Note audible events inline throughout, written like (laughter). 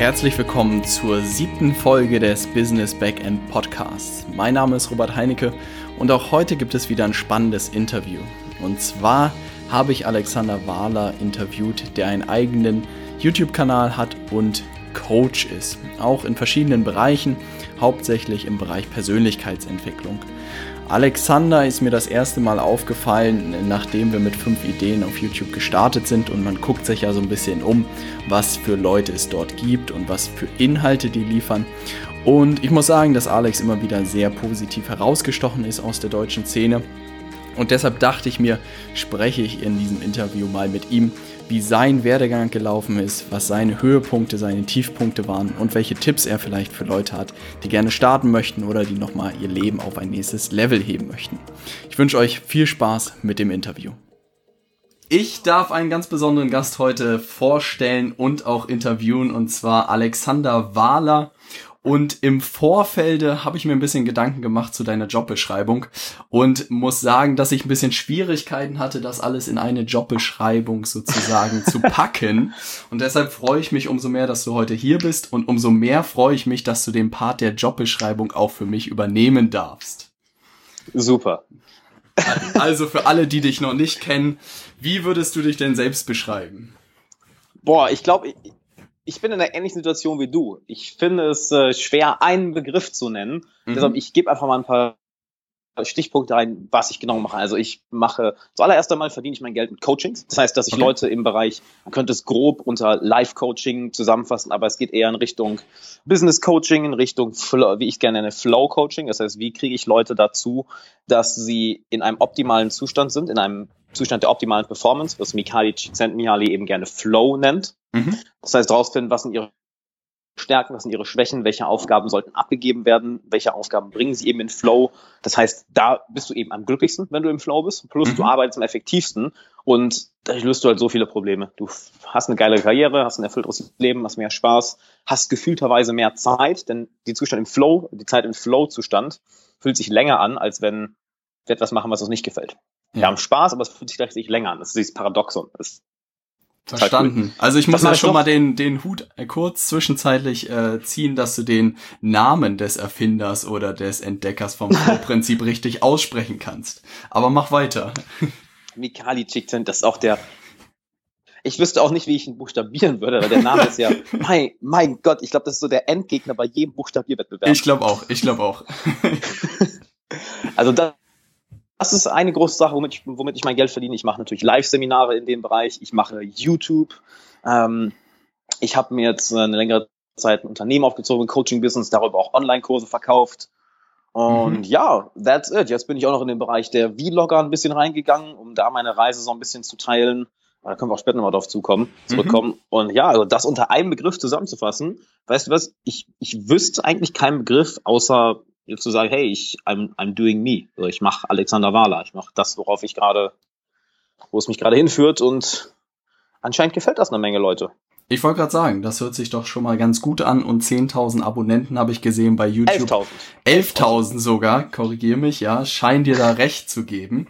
Herzlich willkommen zur siebten Folge des Business Backend Podcasts. Mein Name ist Robert Heinecke und auch heute gibt es wieder ein spannendes Interview. Und zwar habe ich Alexander Wahler interviewt, der einen eigenen YouTube-Kanal hat und Coach ist. Auch in verschiedenen Bereichen, hauptsächlich im Bereich Persönlichkeitsentwicklung. Alexander ist mir das erste Mal aufgefallen, nachdem wir mit fünf Ideen auf YouTube gestartet sind und man guckt sich ja so ein bisschen um, was für Leute es dort gibt und was für Inhalte die liefern. Und ich muss sagen, dass Alex immer wieder sehr positiv herausgestochen ist aus der deutschen Szene. Und deshalb dachte ich mir, spreche ich in diesem Interview mal mit ihm wie sein Werdegang gelaufen ist, was seine Höhepunkte, seine Tiefpunkte waren und welche Tipps er vielleicht für Leute hat, die gerne starten möchten oder die nochmal ihr Leben auf ein nächstes Level heben möchten. Ich wünsche euch viel Spaß mit dem Interview. Ich darf einen ganz besonderen Gast heute vorstellen und auch interviewen, und zwar Alexander Wahler. Und im Vorfelde habe ich mir ein bisschen Gedanken gemacht zu deiner Jobbeschreibung und muss sagen, dass ich ein bisschen Schwierigkeiten hatte, das alles in eine Jobbeschreibung sozusagen (laughs) zu packen. Und deshalb freue ich mich umso mehr, dass du heute hier bist und umso mehr freue ich mich, dass du den Part der Jobbeschreibung auch für mich übernehmen darfst. Super. Also für alle, die dich noch nicht kennen, wie würdest du dich denn selbst beschreiben? Boah, ich glaube, ich bin in einer ähnlichen Situation wie du. Ich finde es äh, schwer, einen Begriff zu nennen. Mhm. Deshalb, ich gebe einfach mal ein paar Stichpunkte ein, was ich genau mache. Also ich mache, zuallererst einmal verdiene ich mein Geld mit Coachings. Das heißt, dass ich okay. Leute im Bereich, man könnte es grob unter Live-Coaching zusammenfassen, aber es geht eher in Richtung Business-Coaching, in Richtung, wie ich gerne nenne, Flow-Coaching. Das heißt, wie kriege ich Leute dazu, dass sie in einem optimalen Zustand sind, in einem Zustand der optimalen Performance, was Mikhaili Csikszentmihalyi eben gerne Flow nennt. Mhm. Das heißt, rausfinden, was sind ihre Stärken, was sind ihre Schwächen, welche Aufgaben sollten abgegeben werden, welche Aufgaben bringen sie eben in Flow. Das heißt, da bist du eben am glücklichsten, wenn du im Flow bist, plus mhm. du arbeitest am effektivsten und dadurch löst du halt so viele Probleme. Du hast eine geile Karriere, hast ein erfüllteres Leben, hast mehr Spaß, hast gefühlterweise mehr Zeit, denn die Zustand im Flow, die Zeit im Flow-Zustand fühlt sich länger an, als wenn wir etwas machen, was uns nicht gefällt. Wir haben Spaß, aber es fühlt sich gleichzeitig länger an. Das ist dieses Paradoxon. Das Verstanden. Also ich muss ja schon mal den, den Hut äh, kurz zwischenzeitlich äh, ziehen, dass du den Namen des Erfinders oder des Entdeckers vom (laughs) Prinzip richtig aussprechen kannst. Aber mach weiter. Mikali Chickten, das ist auch der. Ich wüsste auch nicht, wie ich ihn buchstabieren würde, weil der Name ist ja, (laughs) mein, mein Gott, ich glaube, das ist so der Endgegner bei jedem Buchstabierwettbewerb. Ich glaube auch, ich glaube auch. (laughs) also das das ist eine große Sache, womit ich, womit ich mein Geld verdiene. Ich mache natürlich Live-Seminare in dem Bereich. Ich mache YouTube. Ähm, ich habe mir jetzt eine längere Zeit ein Unternehmen aufgezogen, Coaching-Business, darüber auch Online-Kurse verkauft. Und mhm. ja, that's it. Jetzt bin ich auch noch in den Bereich der Vlogger ein bisschen reingegangen, um da meine Reise so ein bisschen zu teilen. Da können wir auch später nochmal drauf zukommen, zurückkommen. Mhm. Und ja, also das unter einem Begriff zusammenzufassen, weißt du was? Ich, ich wüsste eigentlich keinen Begriff, außer zu sagen, hey, ich, I'm, I'm doing me. Also ich mache Alexander Wahler, ich mache das, worauf ich gerade, wo es mich gerade hinführt und anscheinend gefällt das einer Menge Leute. Ich wollte gerade sagen, das hört sich doch schon mal ganz gut an und 10.000 Abonnenten habe ich gesehen bei YouTube. 11.000. 11.000 sogar, korrigier mich, ja, scheint dir da recht zu geben.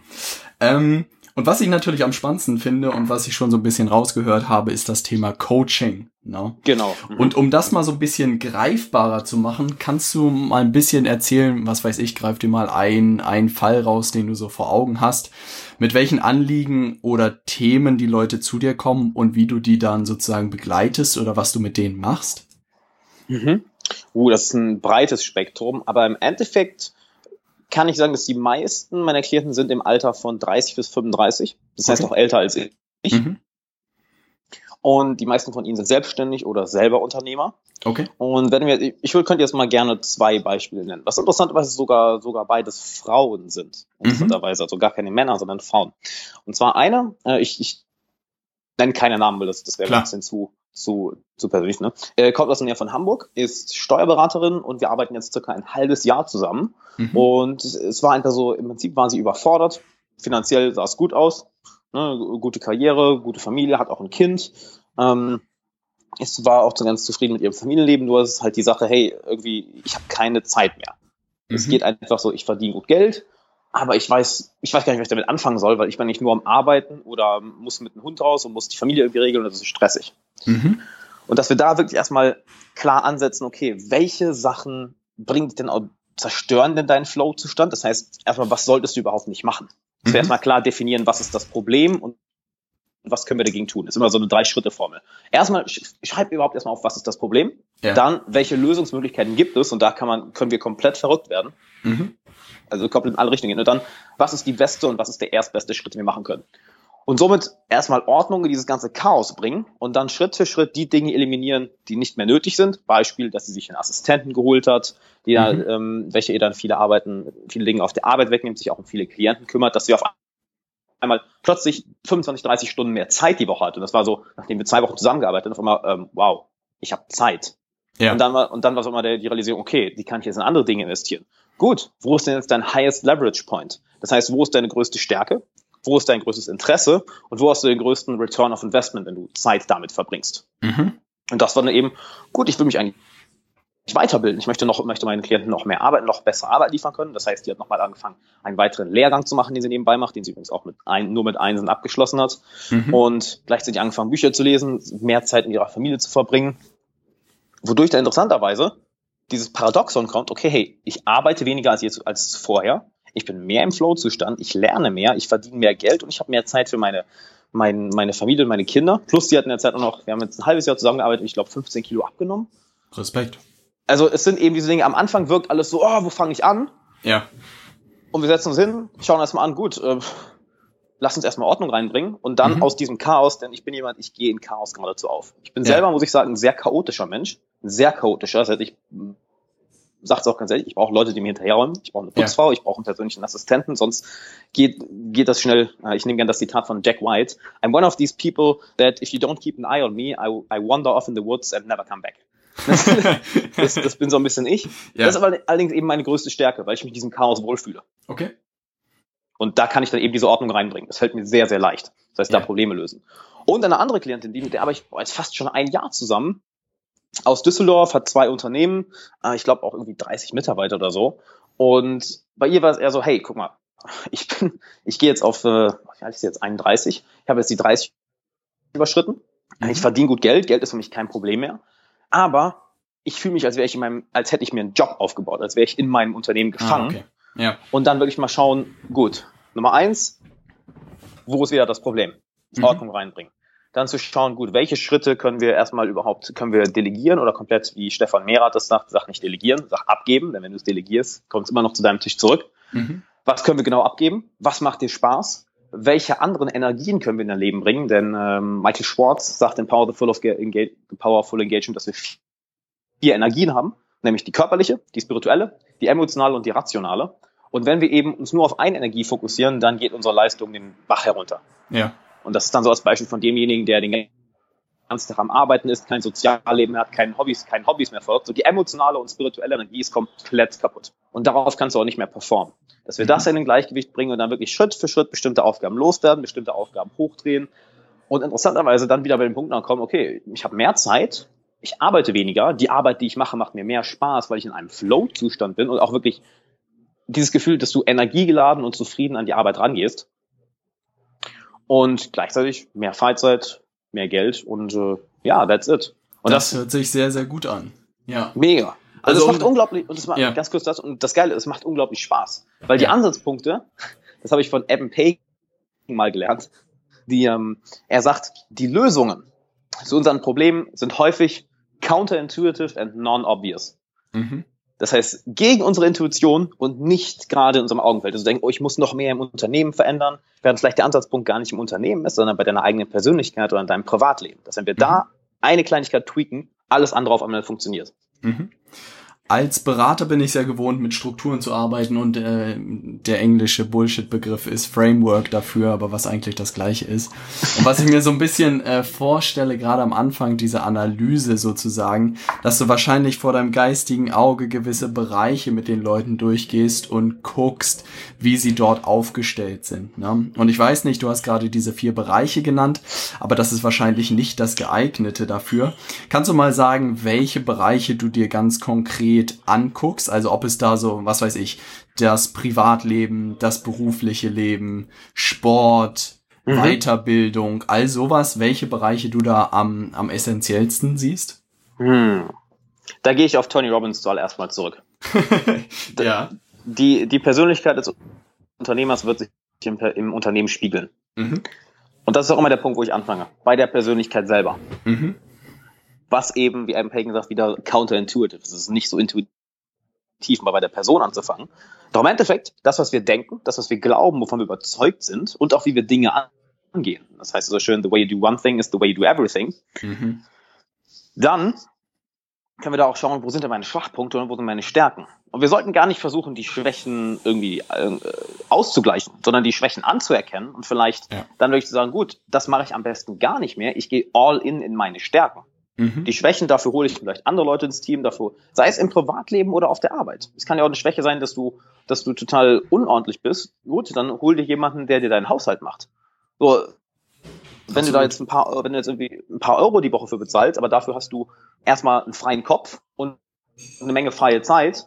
Ähm, und was ich natürlich am spannendsten finde und was ich schon so ein bisschen rausgehört habe, ist das Thema Coaching. No? Genau. Mhm. Und um das mal so ein bisschen greifbarer zu machen, kannst du mal ein bisschen erzählen, was weiß ich, greif dir mal ein, einen Fall raus, den du so vor Augen hast, mit welchen Anliegen oder Themen die Leute zu dir kommen und wie du die dann sozusagen begleitest oder was du mit denen machst? Mhm. Uh, das ist ein breites Spektrum, aber im Endeffekt kann ich sagen, dass die meisten meiner Klienten sind im Alter von 30 bis 35. Das heißt okay. auch älter als ich. Mhm. Und die meisten von ihnen sind selbstständig oder selber Unternehmer. Okay. Und wenn wir, ich könnte jetzt mal gerne zwei Beispiele nennen. Was interessanterweise sogar, sogar beides Frauen sind. Mhm. Interessanterweise, mhm. also gar keine Männer, sondern Frauen. Und zwar eine, äh, ich, ich nenne keine Namen, weil das, das wäre ein bisschen zu, zu, zu persönlich, ne? Er kommt aus der Nähe von Hamburg, ist Steuerberaterin und wir arbeiten jetzt circa ein halbes Jahr zusammen. Mhm. Und es war einfach so, im Prinzip waren sie überfordert. Finanziell sah es gut aus. Ne? Gute Karriere, gute Familie, hat auch ein Kind. Ähm, es war auch so ganz zufrieden mit ihrem Familienleben, nur ist halt die Sache, hey, irgendwie, ich habe keine Zeit mehr. Mhm. Es geht einfach so, ich verdiene gut Geld, aber ich weiß, ich weiß gar nicht, was ich damit anfangen soll, weil ich bin nicht nur am Arbeiten oder muss mit dem Hund raus und muss die Familie irgendwie regeln und das ist stressig. Mhm. Und dass wir da wirklich erstmal klar ansetzen, okay, welche Sachen bringen dich denn auch, zerstören denn deinen Flow-Zustand? Das heißt, erstmal, was solltest du überhaupt nicht machen? Dass mhm. wir erstmal klar definieren, was ist das Problem und was können wir dagegen tun? Das ist immer so eine Drei-Schritte-Formel. Erstmal schreib überhaupt erstmal auf, was ist das Problem? Ja. Dann, welche Lösungsmöglichkeiten gibt es? Und da kann man, können wir komplett verrückt werden. Mhm. Also komplett in alle Richtungen gehen. Und dann, was ist die beste und was ist der erstbeste Schritt, den wir machen können? Und somit erstmal Ordnung in dieses ganze Chaos bringen und dann Schritt für Schritt die Dinge eliminieren, die nicht mehr nötig sind. Beispiel, dass sie sich einen Assistenten geholt hat, die mhm. dann, ähm, welche ihr dann viele Arbeiten, viele Dinge auf der Arbeit wegnimmt, sich auch um viele Klienten kümmert, dass sie auf einmal plötzlich 25, 30 Stunden mehr Zeit die Woche hat. Und das war so, nachdem wir zwei Wochen zusammengearbeitet haben, auf einmal, ähm, wow, ich habe Zeit. Ja. Und dann war, und dann war so immer der, die Realisierung, okay, die kann ich jetzt in andere Dinge investieren. Gut, wo ist denn jetzt dein highest leverage point? Das heißt, wo ist deine größte Stärke? Wo ist dein größtes Interesse? Und wo hast du den größten Return of Investment, wenn du Zeit damit verbringst? Mhm. Und das war dann eben, gut, ich will mich eigentlich weiterbilden. Ich möchte noch, möchte meinen Klienten noch mehr Arbeit, noch bessere Arbeit liefern können. Das heißt, die hat nochmal angefangen, einen weiteren Lehrgang zu machen, den sie nebenbei macht, den sie übrigens auch mit ein, nur mit Einsen abgeschlossen hat. Mhm. Und gleichzeitig angefangen, Bücher zu lesen, mehr Zeit in ihrer Familie zu verbringen. Wodurch dann interessanterweise dieses Paradoxon kommt, okay, hey, ich arbeite weniger als jetzt als vorher. Ich bin mehr im Flow-Zustand, ich lerne mehr, ich verdiene mehr Geld und ich habe mehr Zeit für meine, mein, meine Familie und meine Kinder. Plus, die hatten in der Zeit auch noch, wir haben jetzt ein halbes Jahr zusammengearbeitet und ich glaube 15 Kilo abgenommen. Respekt also es sind eben diese Dinge, am Anfang wirkt alles so, oh, wo fange ich an? Ja. Und wir setzen uns hin, schauen erstmal an, gut, äh, lass uns erstmal Ordnung reinbringen und dann mhm. aus diesem Chaos, denn ich bin jemand, ich gehe in Chaos geradezu auf. Ich bin ja. selber, muss ich sagen, ein sehr chaotischer Mensch, ein sehr chaotischer, das heißt, ich sag's auch ganz ehrlich, ich brauche Leute, die mir hinterherräumen, ich brauche eine Putzfrau, ja. ich brauche einen persönlichen Assistenten, sonst geht, geht das schnell, äh, ich nehme gerne das Zitat von Jack White, I'm one of these people that if you don't keep an eye on me, I, I wander off in the woods and never come back. (laughs) das, das, bin so ein bisschen ich. Ja. Das ist aber allerdings eben meine größte Stärke, weil ich mich in diesem Chaos wohlfühle. Okay. Und da kann ich dann eben diese Ordnung reinbringen. Das fällt mir sehr, sehr leicht. Das heißt, ja. da Probleme lösen. Und eine andere Klientin, die, mit der arbeite ich jetzt fast schon ein Jahr zusammen, aus Düsseldorf, hat zwei Unternehmen, äh, ich glaube auch irgendwie 30 Mitarbeiter oder so. Und bei ihr war es eher so, hey, guck mal, ich bin, ich gehe jetzt auf, äh, wie alt ist jetzt 31, ich habe jetzt die 30 überschritten. Mhm. Ich verdiene gut Geld, Geld ist für mich kein Problem mehr aber ich fühle mich, als wäre ich in meinem, als hätte ich mir einen Job aufgebaut, als wäre ich in meinem Unternehmen ah, gefangen. Ah, okay. ja. Und dann wirklich mal schauen, gut, Nummer eins, wo ist wieder das Problem? Mhm. Ordnung reinbringen. Dann zu schauen, gut, welche Schritte können wir erstmal überhaupt, können wir delegieren oder komplett, wie Stefan Mehrath das sagt, sag nicht delegieren, sag abgeben, denn wenn du es delegierst, kommt es immer noch zu deinem Tisch zurück. Mhm. Was können wir genau abgeben? Was macht dir Spaß? Welche anderen Energien können wir in dein Leben bringen? Denn ähm, Michael Schwartz sagt in Powerful, of Engage Powerful Engagement, dass wir vier Energien haben, nämlich die körperliche, die spirituelle, die emotionale und die rationale. Und wenn wir eben uns nur auf eine Energie fokussieren, dann geht unsere Leistung den Bach herunter. Ja. Und das ist dann so als Beispiel von demjenigen, der den ganzen Tag am Arbeiten ist, kein Sozialleben hat, kein Hobbys, kein Hobbys mehr folgt. So die emotionale und spirituelle Energie ist komplett kaputt. Und darauf kannst du auch nicht mehr performen. Dass wir mhm. das in ein Gleichgewicht bringen und dann wirklich Schritt für Schritt bestimmte Aufgaben loswerden, bestimmte Aufgaben hochdrehen und interessanterweise dann wieder bei dem Punkt ankommen, okay, ich habe mehr Zeit, ich arbeite weniger, die Arbeit, die ich mache, macht mir mehr Spaß, weil ich in einem Flow-Zustand bin und auch wirklich dieses Gefühl, dass du energiegeladen und zufrieden an die Arbeit rangehst. Und gleichzeitig mehr Freizeit, mehr Geld und äh, ja, that's it. Und das, das hört sich sehr, sehr gut an. Ja. Mega. Also, also es macht unglaublich, und es macht ja. ganz kurz das, und das Geile, es macht unglaublich Spaß. Weil die Ansatzpunkte, (laughs) das habe ich von Evan Pay mal gelernt, die, ähm, er sagt, die Lösungen zu unseren Problemen sind häufig counterintuitive and non-obvious. Mhm. Das heißt, gegen unsere Intuition und nicht gerade in unserem Augenfeld. Also denken, oh, ich muss noch mehr im Unternehmen verändern, während vielleicht der Ansatzpunkt gar nicht im Unternehmen ist, sondern bei deiner eigenen Persönlichkeit oder in deinem Privatleben. Dass wenn wir mhm. da eine Kleinigkeit tweaken, alles andere auf einmal funktioniert. Mhm als Berater bin ich sehr gewohnt, mit Strukturen zu arbeiten und äh, der englische Bullshit-Begriff ist Framework dafür, aber was eigentlich das gleiche ist. Und was ich mir so ein bisschen äh, vorstelle, gerade am Anfang dieser Analyse sozusagen, dass du wahrscheinlich vor deinem geistigen Auge gewisse Bereiche mit den Leuten durchgehst und guckst, wie sie dort aufgestellt sind. Ne? Und ich weiß nicht, du hast gerade diese vier Bereiche genannt, aber das ist wahrscheinlich nicht das geeignete dafür. Kannst du mal sagen, welche Bereiche du dir ganz konkret konkret anguckst, also ob es da so, was weiß ich, das Privatleben, das berufliche Leben, Sport, mhm. Weiterbildung, all sowas, welche Bereiche du da am, am essentiellsten siehst? Hm. Da gehe ich auf Tony Robbins erstmal zurück. (laughs) ja. Die, die Persönlichkeit des Unternehmers wird sich im, im Unternehmen spiegeln. Mhm. Und das ist auch immer der Punkt, wo ich anfange. Bei der Persönlichkeit selber. Mhm. Was eben, wie Adam Pagan sagt, wieder counterintuitive. Es ist nicht so intuitiv, mal bei der Person anzufangen. Doch im Endeffekt, das, was wir denken, das, was wir glauben, wovon wir überzeugt sind und auch wie wir Dinge angehen. Das heißt so schön, the way you do one thing is the way you do everything. Mhm. Dann können wir da auch schauen, wo sind denn meine Schwachpunkte und wo sind meine Stärken. Und wir sollten gar nicht versuchen, die Schwächen irgendwie äh, auszugleichen, sondern die Schwächen anzuerkennen und vielleicht ja. dann wirklich zu sagen, gut, das mache ich am besten gar nicht mehr. Ich gehe all in in meine Stärken. Mhm. Die Schwächen, dafür hole ich vielleicht andere Leute ins Team, dafür, sei es im Privatleben oder auf der Arbeit. Es kann ja auch eine Schwäche sein, dass du, dass du total unordentlich bist. Gut, dann hol dir jemanden, der dir deinen Haushalt macht. So, wenn du da jetzt ein paar, wenn du jetzt irgendwie ein paar Euro die Woche für bezahlst, aber dafür hast du erstmal einen freien Kopf und eine Menge freie Zeit,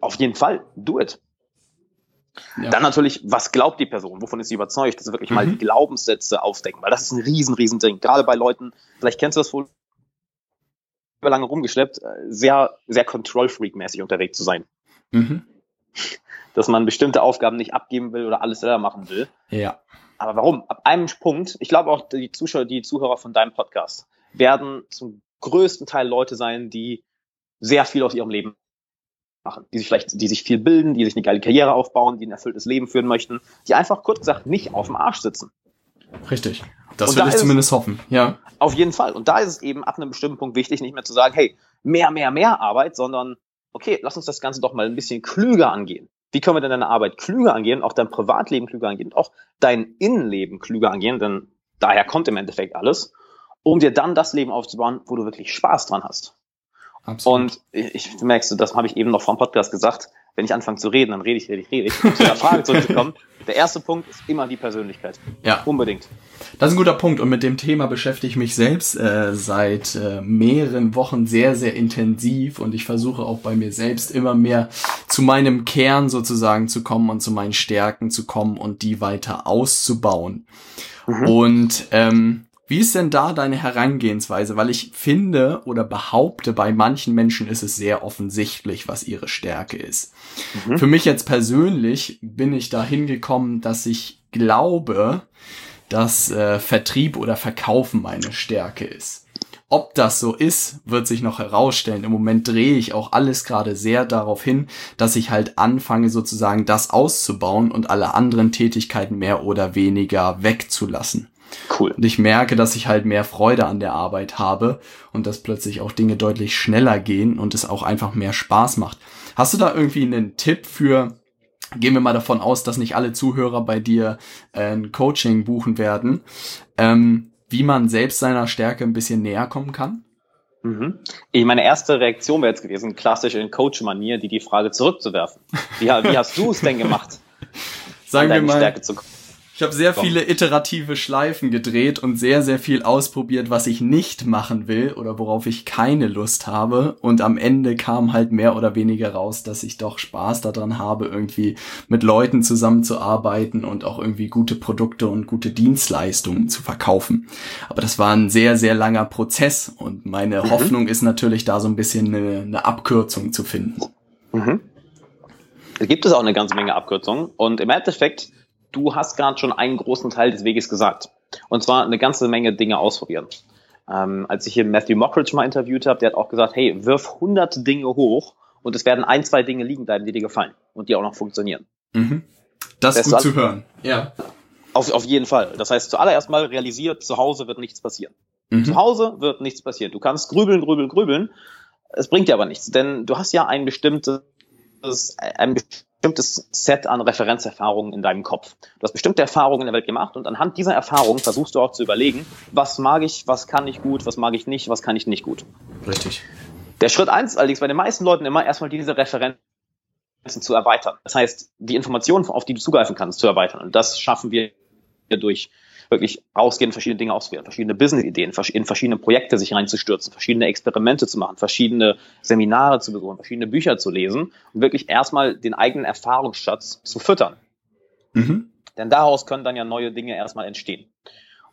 auf jeden Fall, do it. Ja. Dann natürlich, was glaubt die Person? Wovon ist sie überzeugt? Das ist wirklich mhm. mal die Glaubenssätze aufdecken, weil das ist ein riesen, riesen Ding. Gerade bei Leuten, vielleicht kennst du das wohl, lange rumgeschleppt, äh, sehr, sehr Control-Freak-mäßig unterwegs zu sein. Mhm. Dass man bestimmte Aufgaben nicht abgeben will oder alles selber machen will. Ja. Aber warum? Ab einem Punkt, ich glaube auch die Zuschauer, die Zuhörer von deinem Podcast werden zum größten Teil Leute sein, die sehr viel aus ihrem Leben machen, die sich vielleicht, die sich viel bilden, die sich eine geile Karriere aufbauen, die ein erfülltes Leben führen möchten, die einfach kurz gesagt nicht auf dem Arsch sitzen. Richtig. Das will da ich zumindest hoffen, ja. Auf jeden Fall. Und da ist es eben ab einem bestimmten Punkt wichtig, nicht mehr zu sagen, hey, mehr, mehr, mehr Arbeit, sondern okay, lass uns das Ganze doch mal ein bisschen klüger angehen. Wie können wir denn deine Arbeit klüger angehen, auch dein Privatleben klüger angehen, und auch dein Innenleben klüger angehen, denn daher kommt im Endeffekt alles, um dir dann das Leben aufzubauen, wo du wirklich Spaß dran hast. Absolut. Und ich, ich merkst du, das habe ich eben noch vom Podcast gesagt, wenn ich anfange zu reden, dann rede ich, rede ich, rede ich. Um zu der Frage zurückzukommen. (laughs) Der erste Punkt ist immer die Persönlichkeit. Ja. Unbedingt. Das ist ein guter Punkt. Und mit dem Thema beschäftige ich mich selbst äh, seit äh, mehreren Wochen sehr, sehr intensiv. Und ich versuche auch bei mir selbst immer mehr zu meinem Kern sozusagen zu kommen und zu meinen Stärken zu kommen und die weiter auszubauen. Mhm. Und ähm, wie ist denn da deine Herangehensweise? Weil ich finde oder behaupte, bei manchen Menschen ist es sehr offensichtlich, was ihre Stärke ist. Mhm. Für mich jetzt persönlich bin ich da hingekommen, dass ich glaube, dass äh, Vertrieb oder Verkaufen meine Stärke ist. Ob das so ist, wird sich noch herausstellen. Im Moment drehe ich auch alles gerade sehr darauf hin, dass ich halt anfange sozusagen das auszubauen und alle anderen Tätigkeiten mehr oder weniger wegzulassen. Cool. Und ich merke, dass ich halt mehr Freude an der Arbeit habe und dass plötzlich auch Dinge deutlich schneller gehen und es auch einfach mehr Spaß macht. Hast du da irgendwie einen Tipp für, gehen wir mal davon aus, dass nicht alle Zuhörer bei dir äh, ein Coaching buchen werden, ähm, wie man selbst seiner Stärke ein bisschen näher kommen kann? Mhm. Ich, meine erste Reaktion wäre jetzt gewesen, klassisch in Coach-Manier, die die Frage zurückzuwerfen. Wie, wie hast du es denn gemacht? (laughs) Sagen wir mal, Stärke zu ich habe sehr viele iterative Schleifen gedreht und sehr, sehr viel ausprobiert, was ich nicht machen will oder worauf ich keine Lust habe. Und am Ende kam halt mehr oder weniger raus, dass ich doch Spaß daran habe, irgendwie mit Leuten zusammenzuarbeiten und auch irgendwie gute Produkte und gute Dienstleistungen zu verkaufen. Aber das war ein sehr, sehr langer Prozess und meine mhm. Hoffnung ist natürlich da so ein bisschen eine, eine Abkürzung zu finden. Mhm. Da gibt es auch eine ganze Menge Abkürzungen und im Endeffekt du hast gerade schon einen großen Teil des Weges gesagt. Und zwar eine ganze Menge Dinge ausprobieren. Ähm, als ich hier Matthew Mockridge mal interviewt habe, der hat auch gesagt, hey, wirf hunderte Dinge hoch und es werden ein, zwei Dinge liegen bleiben, die dir gefallen und die auch noch funktionieren. Mhm. Das ist gut zu hören. Ja. Auf, auf jeden Fall. Das heißt, zuallererst mal realisiert, zu Hause wird nichts passieren. Mhm. Zu Hause wird nichts passieren. Du kannst grübeln, grübeln, grübeln. Es bringt dir aber nichts, denn du hast ja ein bestimmtes, ein bestimmtes bestimmtes Set an Referenzerfahrungen in deinem Kopf. Du hast bestimmte Erfahrungen in der Welt gemacht und anhand dieser Erfahrungen versuchst du auch zu überlegen, was mag ich, was kann ich gut, was mag ich nicht, was kann ich nicht gut. Richtig. Der Schritt eins allerdings bei den meisten Leuten immer erstmal diese Referenzen zu erweitern. Das heißt, die Informationen, auf die du zugreifen kannst, zu erweitern. Und das schaffen wir durch wirklich rausgehen, verschiedene Dinge auswählen, verschiedene Business-Ideen, in verschiedene Projekte sich reinzustürzen, verschiedene Experimente zu machen, verschiedene Seminare zu besuchen, verschiedene Bücher zu lesen und wirklich erstmal den eigenen Erfahrungsschatz zu füttern. Mhm. Denn daraus können dann ja neue Dinge erstmal entstehen.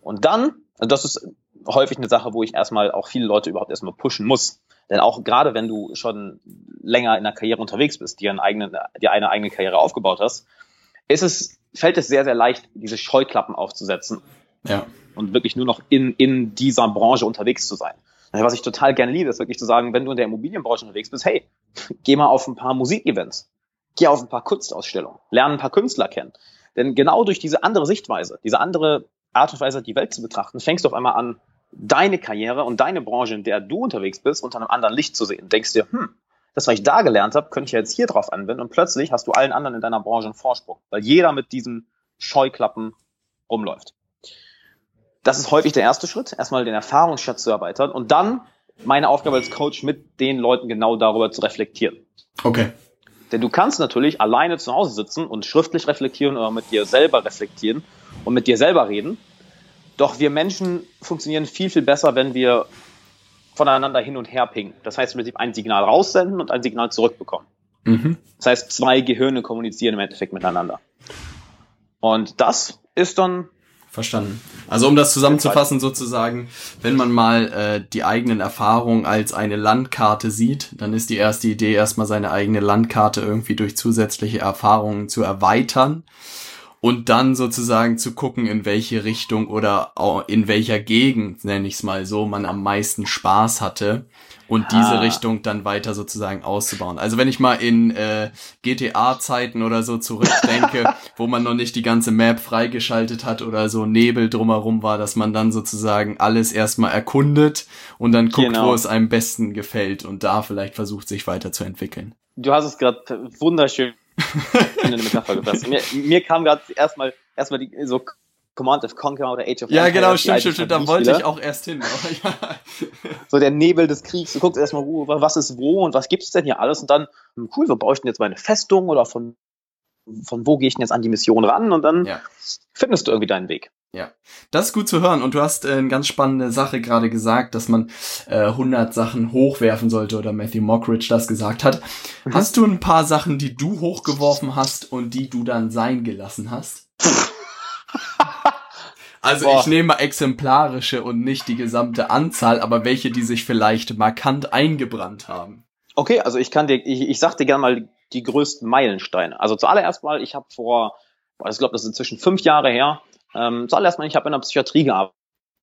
Und dann, das ist häufig eine Sache, wo ich erstmal auch viele Leute überhaupt erstmal pushen muss. Denn auch gerade wenn du schon länger in der Karriere unterwegs bist, dir, einen eigenen, dir eine eigene Karriere aufgebaut hast, ist es, fällt es sehr, sehr leicht, diese Scheuklappen aufzusetzen. Ja. Und wirklich nur noch in, in dieser Branche unterwegs zu sein. Was ich total gerne liebe, ist wirklich zu sagen, wenn du in der Immobilienbranche unterwegs bist, hey, (laughs) geh mal auf ein paar Musikevents, geh auf ein paar Kunstausstellungen, lerne ein paar Künstler kennen. Denn genau durch diese andere Sichtweise, diese andere Art und Weise, die Welt zu betrachten, fängst du auf einmal an, deine Karriere und deine Branche, in der du unterwegs bist, unter einem anderen Licht zu sehen. Denkst dir, hm, das, was ich da gelernt habe, könnte ich jetzt hier drauf anwenden und plötzlich hast du allen anderen in deiner Branche einen Vorsprung, weil jeder mit diesen Scheuklappen rumläuft. Das ist häufig der erste Schritt, erstmal den Erfahrungsschatz zu erweitern und dann meine Aufgabe als Coach mit den Leuten genau darüber zu reflektieren. Okay. Denn du kannst natürlich alleine zu Hause sitzen und schriftlich reflektieren oder mit dir selber reflektieren und mit dir selber reden. Doch wir Menschen funktionieren viel, viel besser, wenn wir voneinander hin und her pingen. Das heißt im Prinzip ein Signal raussenden und ein Signal zurückbekommen. Mhm. Das heißt, zwei Gehirne kommunizieren im Endeffekt miteinander. Und das ist dann Verstanden. Also um das zusammenzufassen sozusagen, wenn man mal äh, die eigenen Erfahrungen als eine Landkarte sieht, dann ist die erste Idee erstmal seine eigene Landkarte irgendwie durch zusätzliche Erfahrungen zu erweitern und dann sozusagen zu gucken, in welche Richtung oder in welcher Gegend, nenne ich es mal so, man am meisten Spaß hatte und ah. diese Richtung dann weiter sozusagen auszubauen. Also wenn ich mal in äh, GTA-Zeiten oder so zurückdenke, (laughs) wo man noch nicht die ganze Map freigeschaltet hat oder so Nebel drumherum war, dass man dann sozusagen alles erstmal erkundet und dann guckt, genau. wo es einem besten gefällt und da vielleicht versucht, sich weiterzuentwickeln. Du hast es gerade wunderschön eine Metapher gefasst. Mir, mir kam gerade erstmal erstmal die so Command of Conquer oder Age of Ja, genau, stimmt, stimmt, stimmt. Da wollte ich auch erst hin. Ja. So der Nebel des Kriegs. Du guckst erstmal, uh, was ist wo und was gibt's denn hier alles und dann, hm, cool, wo baue ich denn jetzt meine Festung oder von, von wo gehe ich denn jetzt an die Mission ran und dann ja. findest du irgendwie deinen Weg. Ja, das ist gut zu hören. Und du hast äh, eine ganz spannende Sache gerade gesagt, dass man äh, 100 Sachen hochwerfen sollte oder Matthew Mockridge das gesagt hat. Mhm. Hast du ein paar Sachen, die du hochgeworfen hast und die du dann sein gelassen hast? (laughs) also Boah. ich nehme mal exemplarische und nicht die gesamte Anzahl, aber welche, die sich vielleicht markant eingebrannt haben. Okay, also ich kann dir, ich, ich sag dir gerne mal die größten Meilensteine. Also zuallererst mal, ich habe vor, ich glaube, das ist inzwischen fünf Jahre her, ähm, zuallererst mal, ich habe in der Psychiatrie gearbeitet.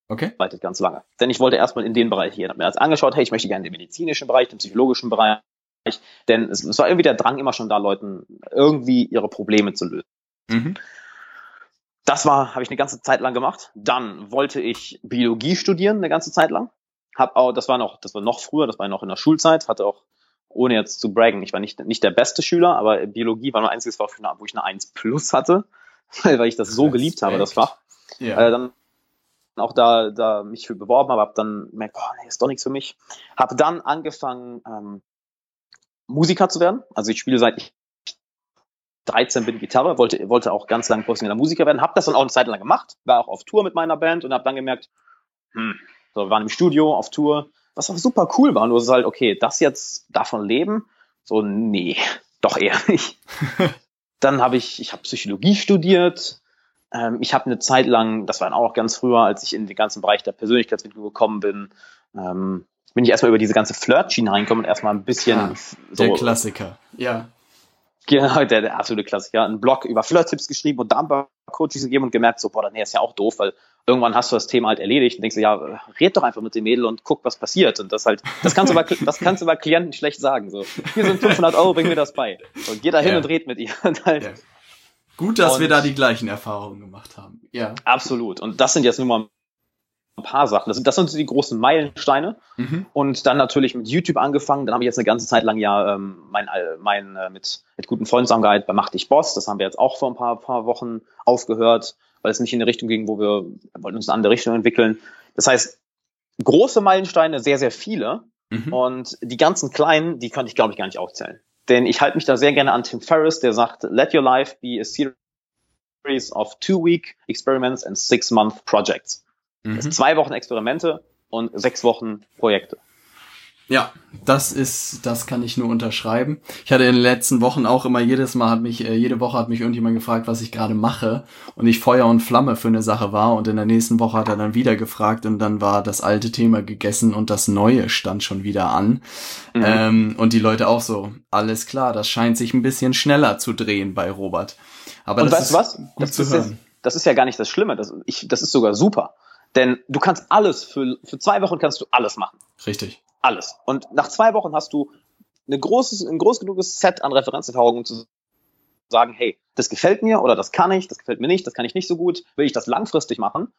Okay. Ganz lange. Denn ich wollte erstmal in den Bereich gehen. Habe mir als angeschaut, hey, ich möchte gerne den medizinischen Bereich, den psychologischen Bereich. Denn es, es war irgendwie der Drang immer schon da, Leuten irgendwie ihre Probleme zu lösen. Mhm. Das war, habe ich eine ganze Zeit lang gemacht. Dann wollte ich Biologie studieren, eine ganze Zeit lang. Hab auch, das war noch, das war noch früher, das war noch in der Schulzeit, hatte auch, ohne jetzt zu braggen, ich war nicht, nicht der beste Schüler, aber Biologie war nur einziges Fach, wo ich eine 1 plus hatte. (laughs) weil ich das so geliebt habe, das Fach. Ja. Äh, dann auch da, da mich für beworben habe, habe dann gemerkt, oh, nee, ist doch nichts für mich. Habe dann angefangen, ähm, Musiker zu werden. Also ich spiele seit ich 13 bin Gitarre, wollte, wollte auch ganz lange professioneller Musiker werden, habe das dann auch eine Zeit lang gemacht, war auch auf Tour mit meiner Band und habe dann gemerkt, hm, so, wir waren im Studio auf Tour, was auch super cool war. Nur es ist halt, okay, das jetzt davon leben, so, nee, doch eher nicht. (laughs) Dann habe ich, ich habe Psychologie studiert. Ähm, ich habe eine Zeit lang, das war dann auch ganz früher, als ich in den ganzen Bereich der Persönlichkeitsentwicklung gekommen bin, ähm, bin ich erstmal über diese ganze Flirt-Schiene reingekommen und erstmal ein bisschen ah, so. Der Klassiker, ja. Genau, der, der absolute Klassiker. Ein Blog über Flirt-Tipps geschrieben und da ein paar Coaches gegeben und gemerkt, so, boah, nee, ist ja auch doof, weil irgendwann hast du das Thema halt erledigt und denkst ja, red doch einfach mit dem Mädel und guck, was passiert. Und das halt, das kannst du bei, das kannst du bei Klienten schlecht sagen. So, hier sind 500 Euro, bring mir das bei. Und geh da hin ja. und red mit ihr. (laughs) Und halt, ja. Gut, dass und wir da die gleichen Erfahrungen gemacht haben. Ja. Absolut. Und das sind jetzt nur mal ein paar Sachen. Das sind, das sind die großen Meilensteine. Mhm. Und dann natürlich mit YouTube angefangen. Dann habe ich jetzt eine ganze Zeit lang ja ähm, mein, mein äh, mit, mit guten Freunden zusammengearbeitet bei Mach dich Boss. Das haben wir jetzt auch vor ein paar, paar Wochen aufgehört, weil es nicht in eine Richtung ging, wo wir, wir wollten uns in eine andere Richtung entwickeln. Das heißt, große Meilensteine, sehr, sehr viele. Mhm. Und die ganzen kleinen, die könnte ich, glaube ich, gar nicht aufzählen. Denn ich halte mich da sehr gerne an Tim Ferriss, der sagt, let your life be a series of two-week experiments and six-month projects. Mhm. zwei Wochen Experimente und sechs Wochen Projekte. Ja, das ist, das kann ich nur unterschreiben. Ich hatte in den letzten Wochen auch immer jedes Mal hat mich, äh, jede Woche hat mich irgendjemand gefragt, was ich gerade mache und ich Feuer und Flamme für eine Sache war und in der nächsten Woche hat er dann wieder gefragt und dann war das alte Thema gegessen und das neue stand schon wieder an. Mhm. Ähm, und die Leute auch so, alles klar, das scheint sich ein bisschen schneller zu drehen bei Robert. Aber und das weißt ist was? Das ist, jetzt, das ist ja gar nicht das Schlimme, das, ich, das ist sogar super. Denn du kannst alles, für, für zwei Wochen kannst du alles machen. Richtig alles. Und nach zwei Wochen hast du eine großes, ein groß genuges Set an Referenzerfahrungen, um zu sagen, hey, das gefällt mir oder das kann ich, das gefällt mir nicht, das kann ich nicht so gut, will ich das langfristig machen?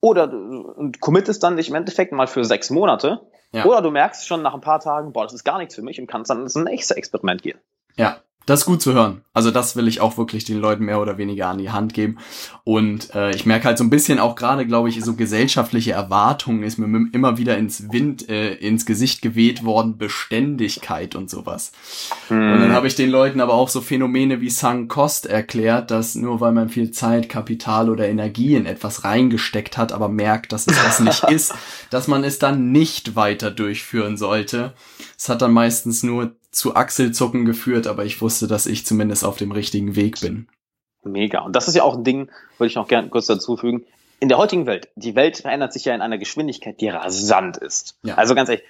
Oder du committest dann dich im Endeffekt mal für sechs Monate. Ja. Oder du merkst schon nach ein paar Tagen, boah, das ist gar nichts für mich und kannst dann ins nächste Experiment gehen. Ja, das ist gut zu hören. Also das will ich auch wirklich den Leuten mehr oder weniger an die Hand geben. Und äh, ich merke halt so ein bisschen auch gerade, glaube ich, so gesellschaftliche Erwartungen ist mir immer wieder ins Wind, äh, ins Gesicht geweht worden, Beständigkeit und sowas. Hm. Und dann habe ich den Leuten aber auch so Phänomene wie Sunk Cost erklärt, dass nur weil man viel Zeit, Kapital oder Energie in etwas reingesteckt hat, aber merkt, dass es das nicht (laughs) ist, dass man es dann nicht weiter durchführen sollte. Es hat dann meistens nur zu Achselzucken geführt, aber ich wusste, dass ich zumindest auf dem richtigen Weg bin. Mega. Und das ist ja auch ein Ding, würde ich noch gerne kurz dazu fügen. In der heutigen Welt, die Welt verändert sich ja in einer Geschwindigkeit, die rasant ist. Ja. Also ganz ehrlich,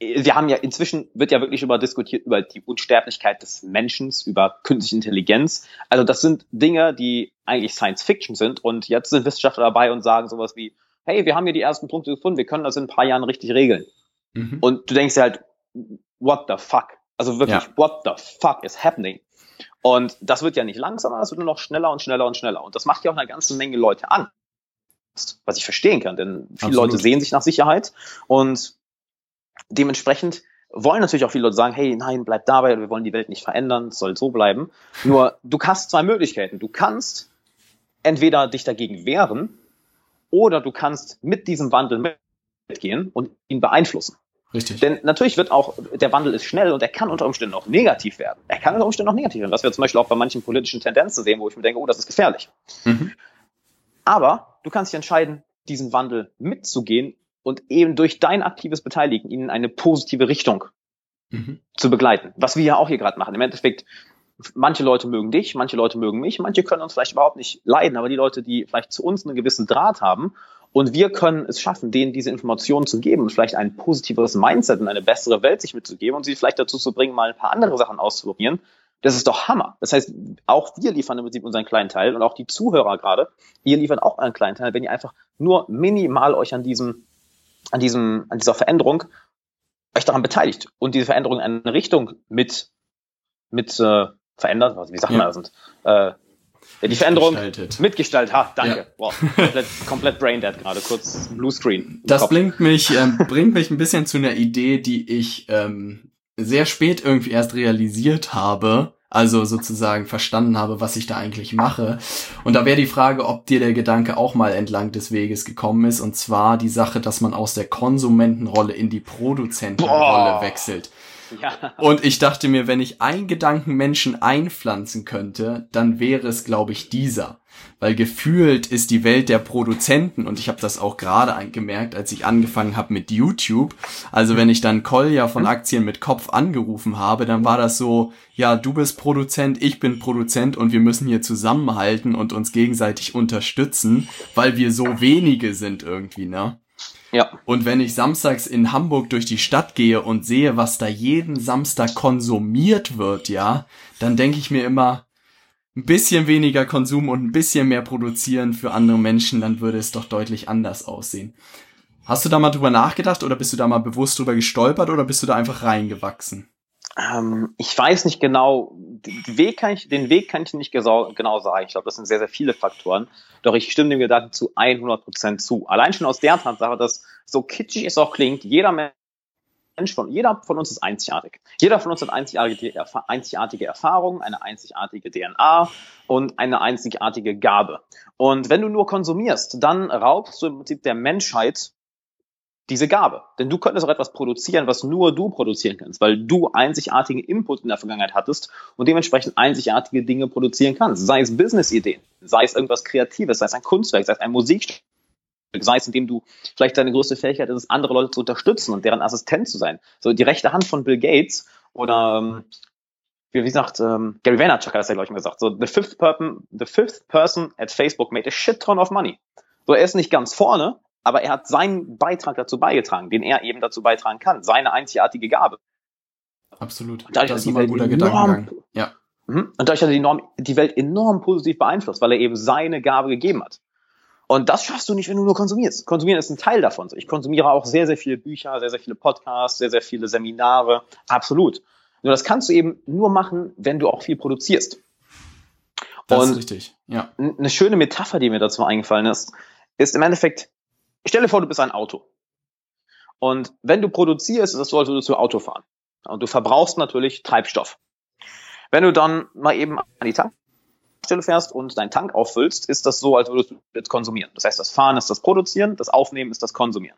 wir haben ja inzwischen wird ja wirklich über diskutiert über die Unsterblichkeit des Menschen, über künstliche Intelligenz. Also das sind Dinge, die eigentlich Science Fiction sind und jetzt sind Wissenschaftler dabei und sagen sowas wie, hey, wir haben hier die ersten Punkte gefunden, wir können das in ein paar Jahren richtig regeln. Mhm. Und du denkst dir halt, what the fuck? Also wirklich, ja. what the fuck is happening? Und das wird ja nicht langsamer, es wird nur noch schneller und schneller und schneller. Und das macht ja auch eine ganze Menge Leute an. Was ich verstehen kann, denn viele Absolut. Leute sehen sich nach Sicherheit und dementsprechend wollen natürlich auch viele Leute sagen, hey, nein, bleib dabei, wir wollen die Welt nicht verändern, es soll so bleiben. Nur du hast zwei Möglichkeiten. Du kannst entweder dich dagegen wehren oder du kannst mit diesem Wandel mitgehen und ihn beeinflussen. Richtig. Denn natürlich wird auch, der Wandel ist schnell und er kann unter Umständen auch negativ werden. Er kann unter Umständen auch negativ werden, was wir zum Beispiel auch bei manchen politischen Tendenzen sehen, wo ich mir denke, oh, das ist gefährlich. Mhm. Aber du kannst dich entscheiden, diesen Wandel mitzugehen und eben durch dein aktives Beteiligen ihn in eine positive Richtung mhm. zu begleiten. Was wir ja auch hier gerade machen. Im Endeffekt, manche Leute mögen dich, manche Leute mögen mich, manche können uns vielleicht überhaupt nicht leiden, aber die Leute, die vielleicht zu uns einen gewissen Draht haben und wir können es schaffen, denen diese Informationen zu geben und vielleicht ein positiveres Mindset und eine bessere Welt sich mitzugeben und sie vielleicht dazu zu bringen, mal ein paar andere Sachen auszuprobieren. Das ist doch Hammer. Das heißt, auch wir liefern im Prinzip unseren kleinen Teil und auch die Zuhörer gerade, ihr liefert auch einen kleinen Teil, wenn ihr einfach nur minimal euch an diesem, an diesem, an dieser Veränderung euch daran beteiligt und diese Veränderung in eine Richtung mit, mit äh, verändert, also wie sagt man das? Äh, ja, die Veränderung mitgestaltet. Ha, danke. Ja. Wow, komplett, (laughs) komplett braindead gerade, kurz Bluescreen. Das bringt mich, ähm, bringt mich ein bisschen zu einer Idee, die ich ähm, sehr spät irgendwie erst realisiert habe. Also sozusagen verstanden habe, was ich da eigentlich mache. Und da wäre die Frage, ob dir der Gedanke auch mal entlang des Weges gekommen ist. Und zwar die Sache, dass man aus der Konsumentenrolle in die Produzentenrolle Boah. wechselt. (laughs) Ja. Und ich dachte mir, wenn ich einen Gedanken Menschen einpflanzen könnte, dann wäre es, glaube ich, dieser. Weil gefühlt ist die Welt der Produzenten, und ich habe das auch gerade gemerkt, als ich angefangen habe mit YouTube. Also wenn ich dann Kolja von Aktien mit Kopf angerufen habe, dann war das so, ja, du bist Produzent, ich bin Produzent und wir müssen hier zusammenhalten und uns gegenseitig unterstützen, weil wir so wenige sind irgendwie, ne? Ja. Und wenn ich samstags in Hamburg durch die Stadt gehe und sehe, was da jeden Samstag konsumiert wird, ja, dann denke ich mir immer, ein bisschen weniger Konsum und ein bisschen mehr produzieren für andere Menschen, dann würde es doch deutlich anders aussehen. Hast du da mal drüber nachgedacht oder bist du da mal bewusst drüber gestolpert oder bist du da einfach reingewachsen? Ähm, ich weiß nicht genau, den Weg kann ich, den Weg kann ich nicht genau sagen. Ich glaube, das sind sehr, sehr viele Faktoren. Doch ich stimme dem Gedanken zu 100 Prozent zu. Allein schon aus der Tatsache, dass so kitschig es auch klingt, jeder Mensch von, jeder von uns ist einzigartig. Jeder von uns hat einzigartige, einzigartige Erfahrungen, eine einzigartige DNA und eine einzigartige Gabe. Und wenn du nur konsumierst, dann raubst du im Prinzip der Menschheit diese Gabe. Denn du könntest auch etwas produzieren, was nur du produzieren kannst, weil du einzigartige Input in der Vergangenheit hattest und dementsprechend einzigartige Dinge produzieren kannst. Sei es Business-Ideen, sei es irgendwas Kreatives, sei es ein Kunstwerk, sei es ein Musikstück, Sei es, indem du vielleicht deine größte Fähigkeit ist, andere Leute zu unterstützen und deren Assistent zu sein. So die rechte Hand von Bill Gates oder ähm, wie gesagt, ähm, Gary Vaynerchuk hat das ja, glaube ich, mal gesagt. So, the fifth, person, the fifth person at Facebook made a shit ton of money. So, er ist nicht ganz vorne, aber er hat seinen Beitrag dazu beigetragen, den er eben dazu beitragen kann. Seine einzigartige Gabe. Absolut. das ist ein guter Gedankengang. Ja. Mhm. Und dadurch hat er die, Norm, die Welt enorm positiv beeinflusst, weil er eben seine Gabe gegeben hat. Und das schaffst du nicht, wenn du nur konsumierst. Konsumieren ist ein Teil davon. Ich konsumiere auch sehr, sehr viele Bücher, sehr, sehr viele Podcasts, sehr, sehr viele Seminare. Absolut. Nur das kannst du eben nur machen, wenn du auch viel produzierst. Das Und ist richtig, ja. Eine schöne Metapher, die mir dazu eingefallen ist, ist im Endeffekt, stell dir vor, du bist ein Auto. Und wenn du produzierst, ist es so, als würdest du Auto fahren. Und du verbrauchst natürlich Treibstoff. Wenn du dann mal eben an die Tankstelle fährst und deinen Tank auffüllst, ist das so, als würdest du jetzt konsumieren. Das heißt, das Fahren ist das Produzieren, das Aufnehmen ist das Konsumieren.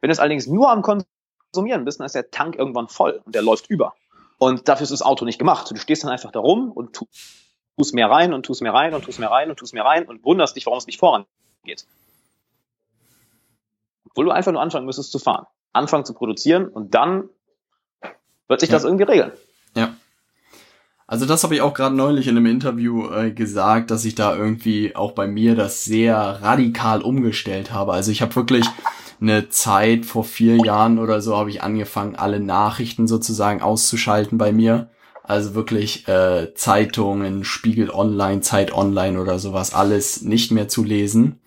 Wenn du es allerdings nur am Konsumieren bist, dann ist der Tank irgendwann voll und der läuft über. Und dafür ist das Auto nicht gemacht. Du stehst dann einfach da rum und tust mehr rein und tust mehr rein und tust mehr rein und tust mehr rein und wunderst dich, warum es nicht vorangeht. Obwohl du einfach nur anfangen müsstest zu fahren. Anfangen zu produzieren und dann wird sich ja. das irgendwie regeln. Ja. Also das habe ich auch gerade neulich in einem Interview äh, gesagt, dass ich da irgendwie auch bei mir das sehr radikal umgestellt habe. Also ich habe wirklich eine Zeit vor vier Jahren oder so habe ich angefangen, alle Nachrichten sozusagen auszuschalten bei mir. Also wirklich äh, Zeitungen, Spiegel Online, Zeit Online oder sowas, alles nicht mehr zu lesen.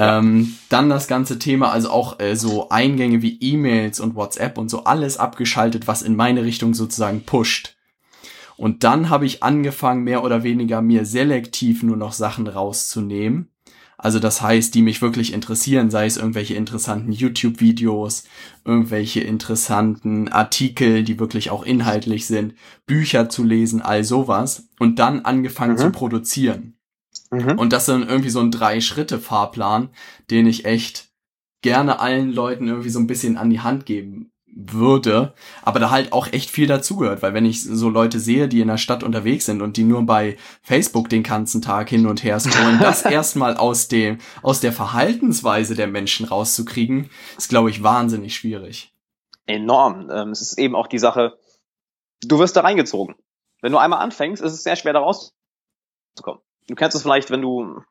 Ähm, dann das ganze Thema, also auch äh, so Eingänge wie E-Mails und WhatsApp und so alles abgeschaltet, was in meine Richtung sozusagen pusht. Und dann habe ich angefangen, mehr oder weniger mir selektiv nur noch Sachen rauszunehmen also das heißt, die mich wirklich interessieren, sei es irgendwelche interessanten YouTube-Videos, irgendwelche interessanten Artikel, die wirklich auch inhaltlich sind, Bücher zu lesen, all sowas. Und dann angefangen mhm. zu produzieren. Mhm. Und das dann irgendwie so ein Drei-Schritte-Fahrplan, den ich echt gerne allen Leuten irgendwie so ein bisschen an die Hand geben würde, aber da halt auch echt viel dazugehört, weil wenn ich so Leute sehe, die in der Stadt unterwegs sind und die nur bei Facebook den ganzen Tag hin und her scrollen, (laughs) das erstmal aus dem, aus der Verhaltensweise der Menschen rauszukriegen, ist, glaube ich, wahnsinnig schwierig. Enorm. Ähm, es ist eben auch die Sache, du wirst da reingezogen. Wenn du einmal anfängst, ist es sehr schwer da rauszukommen. Du kennst es vielleicht, wenn du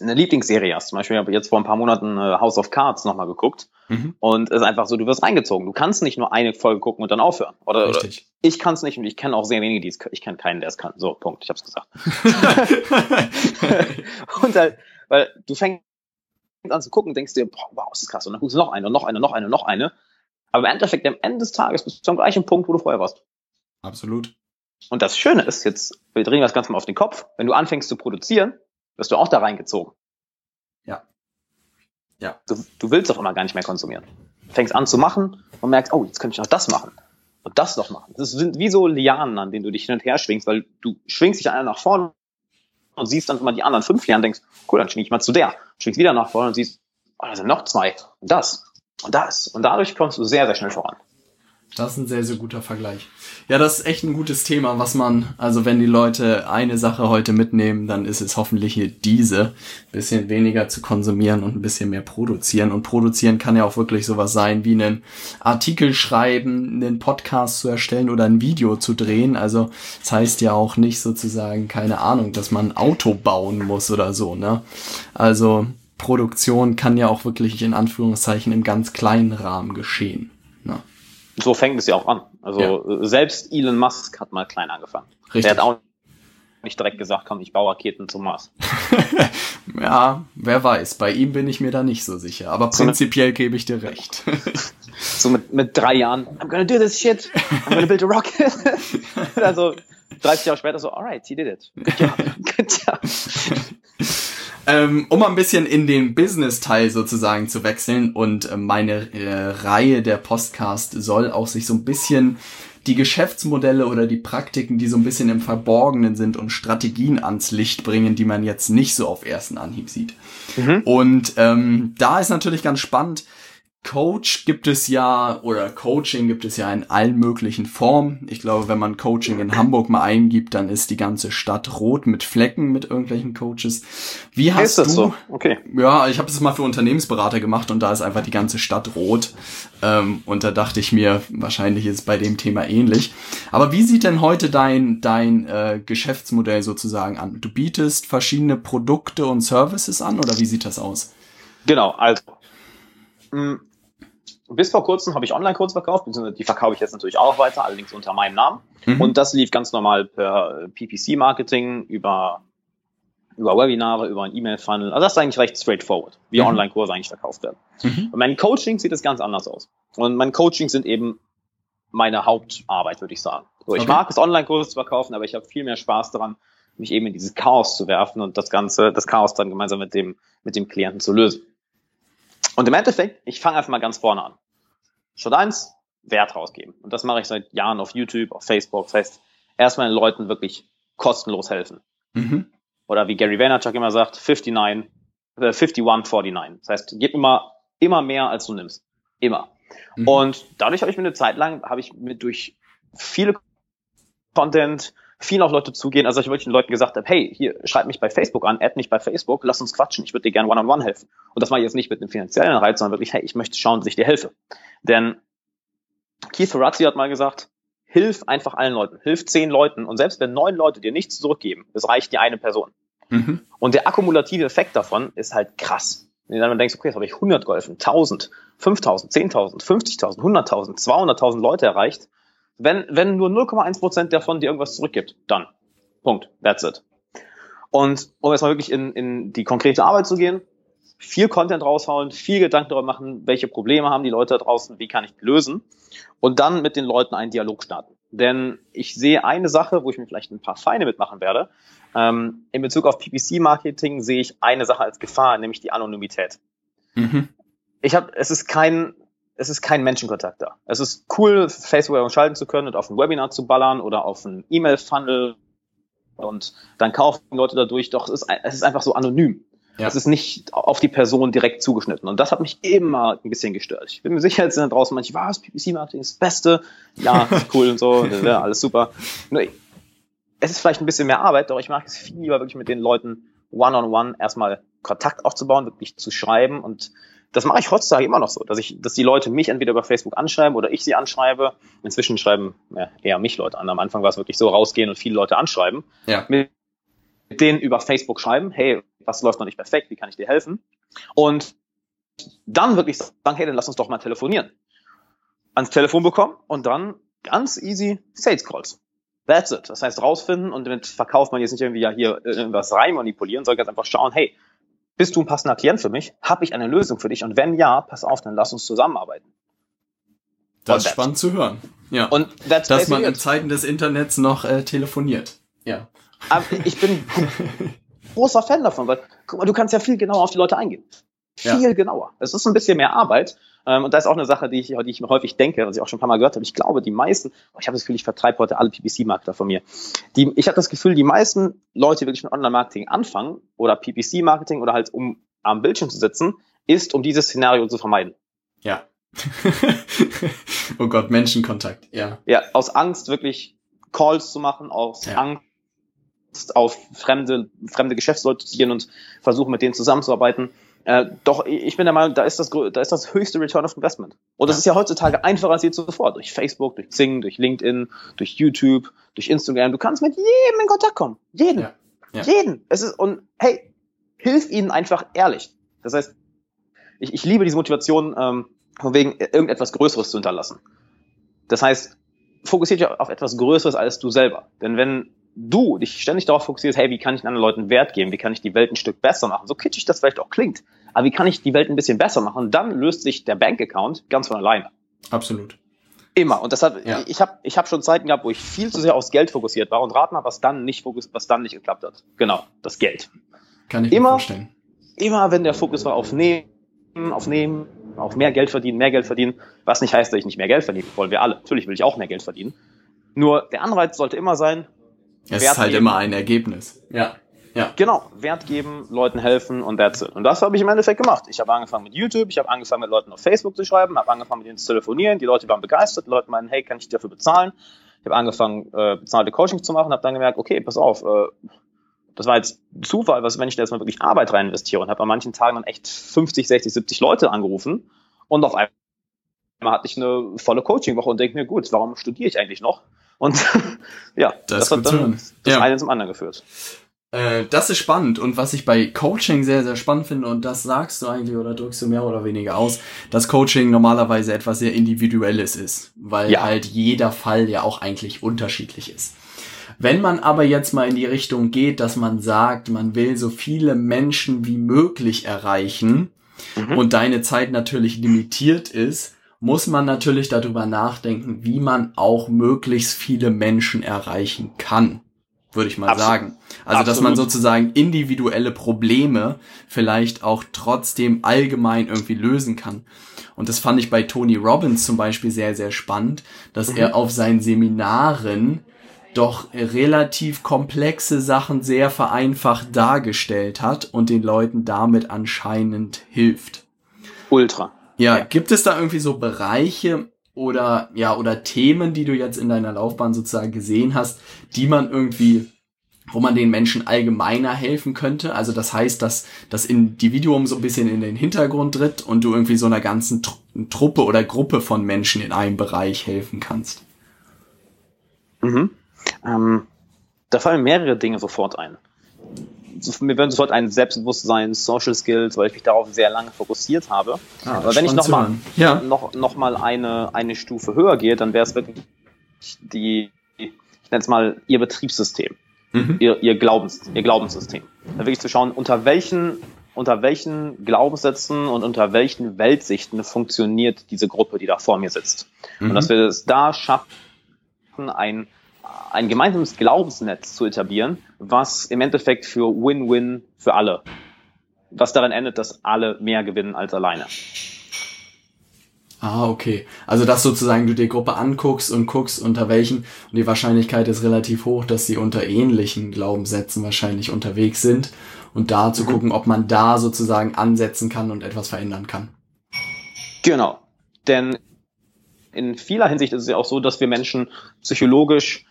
eine Lieblingsserie hast. Zum Beispiel habe ich jetzt vor ein paar Monaten äh, House of Cards nochmal geguckt. Mhm. Und es ist einfach so, du wirst reingezogen. Du kannst nicht nur eine Folge gucken und dann aufhören. Oder, oder ich kann es nicht und ich kenne auch sehr wenige, die es Ich kenne keinen, der es kann. So, Punkt. Ich habe es gesagt. (laughs) und halt, weil du fängst an zu gucken, denkst dir, boah, wow, ist das krass. Und dann guckst du noch eine, noch eine, noch eine, noch eine. Aber im Endeffekt, am Ende des Tages bist du am gleichen Punkt, wo du vorher warst. Absolut. Und das Schöne ist, jetzt, wir drehen das Ganze mal auf den Kopf, wenn du anfängst zu produzieren, wirst du auch da reingezogen. Ja. Ja. Du, du willst doch immer gar nicht mehr konsumieren. Du fängst an zu machen und merkst, oh, jetzt könnte ich noch das machen. Und das noch machen. Das sind wie so Lianen, an denen du dich hin und her schwingst, weil du schwingst dich einer nach vorne und siehst dann immer die anderen fünf Lianen und denkst, cool, dann schwing ich mal zu der. Schwingst wieder nach vorne und siehst, oh, da sind noch zwei. Und das. Und das. Und dadurch kommst du sehr, sehr schnell voran. Das ist ein sehr, sehr guter Vergleich. Ja, das ist echt ein gutes Thema, was man, also wenn die Leute eine Sache heute mitnehmen, dann ist es hoffentlich hier diese, bisschen weniger zu konsumieren und ein bisschen mehr produzieren. Und produzieren kann ja auch wirklich sowas sein, wie einen Artikel schreiben, einen Podcast zu erstellen oder ein Video zu drehen. Also das heißt ja auch nicht sozusagen, keine Ahnung, dass man ein Auto bauen muss oder so, ne? Also Produktion kann ja auch wirklich in Anführungszeichen im ganz kleinen Rahmen geschehen. Ne? So fängt es ja auch an. Also ja. selbst Elon Musk hat mal klein angefangen. Richtig. Der hat auch nicht direkt gesagt, komm, ich baue Raketen zum Mars. (laughs) ja, wer weiß. Bei ihm bin ich mir da nicht so sicher. Aber prinzipiell gebe ich dir recht. (laughs) so mit, mit drei Jahren, I'm gonna do this shit. I'm gonna build a rocket. (laughs) also 30 Jahre später so, alright, he did it. Good job. Good job. Ähm, um ein bisschen in den Business-Teil sozusagen zu wechseln und äh, meine äh, Reihe der Podcast soll auch sich so ein bisschen die Geschäftsmodelle oder die Praktiken, die so ein bisschen im Verborgenen sind und Strategien ans Licht bringen, die man jetzt nicht so auf ersten Anhieb sieht. Mhm. Und ähm, da ist natürlich ganz spannend, Coach gibt es ja oder Coaching gibt es ja in allen möglichen Formen. Ich glaube, wenn man Coaching in Hamburg mal eingibt, dann ist die ganze Stadt rot mit Flecken mit irgendwelchen Coaches. Wie hast ist das du? So? Okay. Ja, ich habe es mal für Unternehmensberater gemacht und da ist einfach die ganze Stadt rot. Ähm, und da dachte ich mir, wahrscheinlich ist es bei dem Thema ähnlich. Aber wie sieht denn heute dein dein äh, Geschäftsmodell sozusagen an? Du bietest verschiedene Produkte und Services an oder wie sieht das aus? Genau, also mh, bis vor kurzem habe ich Online-Kurse verkauft, beziehungsweise die verkaufe ich jetzt natürlich auch weiter, allerdings unter meinem Namen. Mhm. Und das lief ganz normal per PPC-Marketing über, über Webinare, über ein E-Mail-Funnel. Also das ist eigentlich recht straightforward, wie mhm. Online-Kurse eigentlich verkauft werden. Mhm. Und mein Coaching sieht es ganz anders aus. Und mein Coaching sind eben meine Hauptarbeit, würde ich sagen. So, ich okay. mag es, Online-Kurse zu verkaufen, aber ich habe viel mehr Spaß daran, mich eben in dieses Chaos zu werfen und das Ganze, das Chaos dann gemeinsam mit dem, mit dem Klienten zu lösen. Und im Endeffekt, ich fange einfach mal ganz vorne an. Schritt eins, Wert rausgeben. Und das mache ich seit Jahren auf YouTube, auf Facebook. Das heißt, erstmal den Leuten wirklich kostenlos helfen. Mhm. Oder wie Gary Vaynerchuk immer sagt, 59, äh, 51, 49. Das heißt, gib immer, immer mehr, als du nimmst. Immer. Mhm. Und dadurch habe ich mir eine Zeit lang, habe ich mir durch viele Content, vielen auch Leute zugehen. Also ich wirklich den Leuten gesagt habe, hey, hier, schreib mich bei Facebook an, add mich bei Facebook, lass uns quatschen, ich würde dir gerne one-on-one helfen. Und das mache ich jetzt nicht mit einem finanziellen Reiz, sondern wirklich, hey, ich möchte schauen, dass ich dir helfe. Denn Keith Ferrazzi hat mal gesagt, hilf einfach allen Leuten, hilf zehn Leuten und selbst wenn neun Leute dir nichts zurückgeben, es reicht dir eine Person. Mhm. Und der akkumulative Effekt davon ist halt krass. Wenn du dann denkst, okay, jetzt habe ich 100 geholfen, 1000, 5000, 10.000, 50.000, 100.000, 200.000 Leute erreicht, wenn, wenn nur 0,1% davon dir irgendwas zurückgibt, dann. Punkt. That's it. Und um jetzt mal wirklich in, in die konkrete Arbeit zu gehen, viel Content raushauen, viel Gedanken darüber machen, welche Probleme haben die Leute da draußen, wie kann ich die lösen und dann mit den Leuten einen Dialog starten. Denn ich sehe eine Sache, wo ich mir vielleicht ein paar Feine mitmachen werde. Ähm, in Bezug auf PPC-Marketing sehe ich eine Sache als Gefahr, nämlich die Anonymität. Mhm. Ich habe, es ist kein es ist kein Menschenkontakt da. Es ist cool, Facebook schalten zu können und auf ein Webinar zu ballern oder auf ein E-Mail-Funnel und dann kaufen Leute dadurch, doch es ist, es ist einfach so anonym. Ja. Es ist nicht auf die Person direkt zugeschnitten. Und das hat mich immer ein bisschen gestört. Ich bin mir sicher, jetzt sind da draußen manche, was, PPC-Marketing ist das Beste. Ja, (laughs) cool und so, ja, alles super. Nur, es ist vielleicht ein bisschen mehr Arbeit, doch ich mag es viel lieber wirklich mit den Leuten one-on-one -on -one erstmal Kontakt aufzubauen, wirklich zu schreiben und das mache ich heutzutage immer noch so, dass ich, dass die Leute mich entweder über Facebook anschreiben oder ich sie anschreibe. Inzwischen schreiben ja, eher mich Leute an. Am Anfang war es wirklich so rausgehen und viele Leute anschreiben. Ja. Mit denen über Facebook schreiben, hey, was läuft noch nicht perfekt, wie kann ich dir helfen? Und dann wirklich sagen, hey, dann lass uns doch mal telefonieren. Ans Telefon bekommen und dann ganz easy Sales Calls. That's it. Das heißt rausfinden und damit verkauft man jetzt nicht irgendwie ja hier irgendwas rein manipulieren, sondern ganz einfach schauen, hey, bist du ein passender Klient für mich? Habe ich eine Lösung für dich? Und wenn ja, pass auf, dann lass uns zusammenarbeiten. Das ist spannend zu hören. Ja. Und dass man in Zeiten des Internets noch äh, telefoniert. Ja. Aber ich bin (laughs) großer Fan davon, weil guck mal, du kannst ja viel genauer auf die Leute eingehen. Viel ja. genauer. Es ist ein bisschen mehr Arbeit, ähm, und da ist auch eine Sache, die ich, die ich häufig denke, was ich auch schon ein paar Mal gehört habe. Ich glaube, die meisten, oh, ich habe das Gefühl, ich vertreibe heute alle PPC-Marketer von mir. Die, ich habe das Gefühl, die meisten Leute, die wirklich mit Online-Marketing anfangen oder PPC-Marketing oder halt um am Bildschirm zu sitzen, ist, um dieses Szenario zu vermeiden. Ja. (laughs) oh Gott, Menschenkontakt, ja. Ja, aus Angst wirklich Calls zu machen, aus ja. Angst auf fremde, fremde Geschäftsleute zu gehen und versuchen, mit denen zusammenzuarbeiten. Äh, doch ich bin der Meinung, da ist das, da ist das höchste Return of Investment. Und das ist ja heutzutage einfacher als je zuvor. Durch Facebook, durch Zing, durch LinkedIn, durch YouTube, durch Instagram. Du kannst mit jedem in Kontakt kommen. Jeden. Ja. Ja. Jeden. Es ist, und hey, hilf ihnen einfach ehrlich. Das heißt, ich, ich liebe diese Motivation, ähm, von wegen irgendetwas Größeres zu hinterlassen. Das heißt, fokussiert dich auf etwas Größeres als du selber. Denn wenn du dich ständig darauf fokussierst, hey, wie kann ich anderen Leuten Wert geben, wie kann ich die Welt ein Stück besser machen, so kitschig das vielleicht auch klingt, aber wie kann ich die Welt ein bisschen besser machen, dann löst sich der Bankaccount ganz von alleine. Absolut. Immer. Und deshalb, ja. ich habe ich hab schon Zeiten gehabt, wo ich viel zu sehr aufs Geld fokussiert war und rat mal, was dann nicht fokus, was dann nicht geklappt hat. Genau, das Geld. Kann ich immer, mir vorstellen. Immer, wenn der Fokus war auf Nehmen, auf Nehmen, auf mehr Geld verdienen, mehr Geld verdienen, was nicht heißt, dass ich nicht mehr Geld verdienen wollen wir alle. Natürlich will ich auch mehr Geld verdienen. Nur der Anreiz sollte immer sein, es ist halt immer ein Ergebnis. Ja. Ja. Genau, Wert geben, Leuten helfen und that's it. Und das habe ich im Endeffekt gemacht. Ich habe angefangen mit YouTube, ich habe angefangen mit Leuten auf Facebook zu schreiben, habe angefangen mit ihnen zu telefonieren, die Leute waren begeistert, die Leute meinen, hey, kann ich dafür bezahlen? Ich habe angefangen, äh, bezahlte Coachings zu machen, habe dann gemerkt, okay, pass auf, äh, das war jetzt Zufall, was, wenn ich da jetzt mal wirklich Arbeit rein investiere und habe an manchen Tagen dann echt 50, 60, 70 Leute angerufen und auf einmal hatte ich eine volle Coaching-Woche und denke mir, gut, warum studiere ich eigentlich noch? Und (laughs) ja, das, das hat dann das ja. eine zum anderen geführt. Äh, das ist spannend und was ich bei Coaching sehr, sehr spannend finde und das sagst du eigentlich oder drückst du mehr oder weniger aus, dass Coaching normalerweise etwas sehr Individuelles ist, weil ja. halt jeder Fall ja auch eigentlich unterschiedlich ist. Wenn man aber jetzt mal in die Richtung geht, dass man sagt, man will so viele Menschen wie möglich erreichen mhm. und deine Zeit natürlich limitiert ist, muss man natürlich darüber nachdenken, wie man auch möglichst viele Menschen erreichen kann, würde ich mal Absolut. sagen. Also, Absolut. dass man sozusagen individuelle Probleme vielleicht auch trotzdem allgemein irgendwie lösen kann. Und das fand ich bei Tony Robbins zum Beispiel sehr, sehr spannend, dass mhm. er auf seinen Seminaren doch relativ komplexe Sachen sehr vereinfacht dargestellt hat und den Leuten damit anscheinend hilft. Ultra. Ja, ja, gibt es da irgendwie so Bereiche oder ja oder Themen, die du jetzt in deiner Laufbahn sozusagen gesehen hast, die man irgendwie wo man den Menschen allgemeiner helfen könnte. Also das heißt, dass das Individuum so ein bisschen in den Hintergrund tritt und du irgendwie so einer ganzen Truppe oder Gruppe von Menschen in einem Bereich helfen kannst. Mhm. Ähm, da fallen mehrere Dinge sofort ein mir würden sofort ein Selbstbewusstsein, Social Skills, weil ich mich darauf sehr lange fokussiert habe. Ah, Aber wenn ich noch mal, ja. noch, noch mal eine, eine Stufe höher gehe, dann wäre es wirklich die, ich nenne es mal, ihr Betriebssystem, mhm. ihr, ihr, Glaubens, ihr Glaubenssystem. Da wirklich zu schauen, unter welchen, unter welchen Glaubenssätzen und unter welchen Weltsichten funktioniert diese Gruppe, die da vor mir sitzt. Mhm. Und dass wir es da schaffen, ein ein gemeinsames Glaubensnetz zu etablieren, was im Endeffekt für Win-Win für alle, was daran endet, dass alle mehr gewinnen als alleine. Ah, okay. Also dass sozusagen du die Gruppe anguckst und guckst, unter welchen, und die Wahrscheinlichkeit ist relativ hoch, dass sie unter ähnlichen Glaubenssätzen wahrscheinlich unterwegs sind und da zu mhm. gucken, ob man da sozusagen ansetzen kann und etwas verändern kann. Genau. Denn in vieler Hinsicht ist es ja auch so, dass wir Menschen psychologisch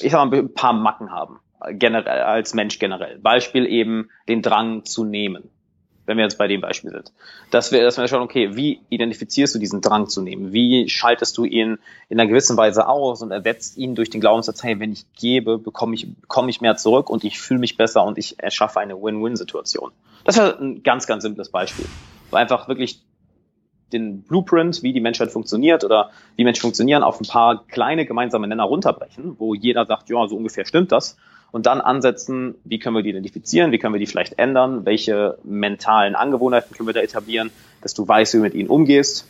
ich sag mal, ein paar Macken haben, generell, als Mensch generell. Beispiel eben den Drang zu nehmen, wenn wir jetzt bei dem Beispiel sind. Dass wir, dass wir schauen, okay, wie identifizierst du diesen Drang zu nehmen? Wie schaltest du ihn in einer gewissen Weise aus und ersetzt ihn durch den Glaubenssatz, hey, wenn ich gebe, bekomme ich, bekomme ich mehr zurück und ich fühle mich besser und ich erschaffe eine Win-Win-Situation. Das wäre ein ganz, ganz simples Beispiel. einfach wirklich den Blueprint, wie die Menschheit funktioniert oder wie Menschen funktionieren, auf ein paar kleine gemeinsame Nenner runterbrechen, wo jeder sagt, ja, so ungefähr stimmt das. Und dann ansetzen, wie können wir die identifizieren, wie können wir die vielleicht ändern, welche mentalen Angewohnheiten können wir da etablieren, dass du weißt, wie du mit ihnen umgehst.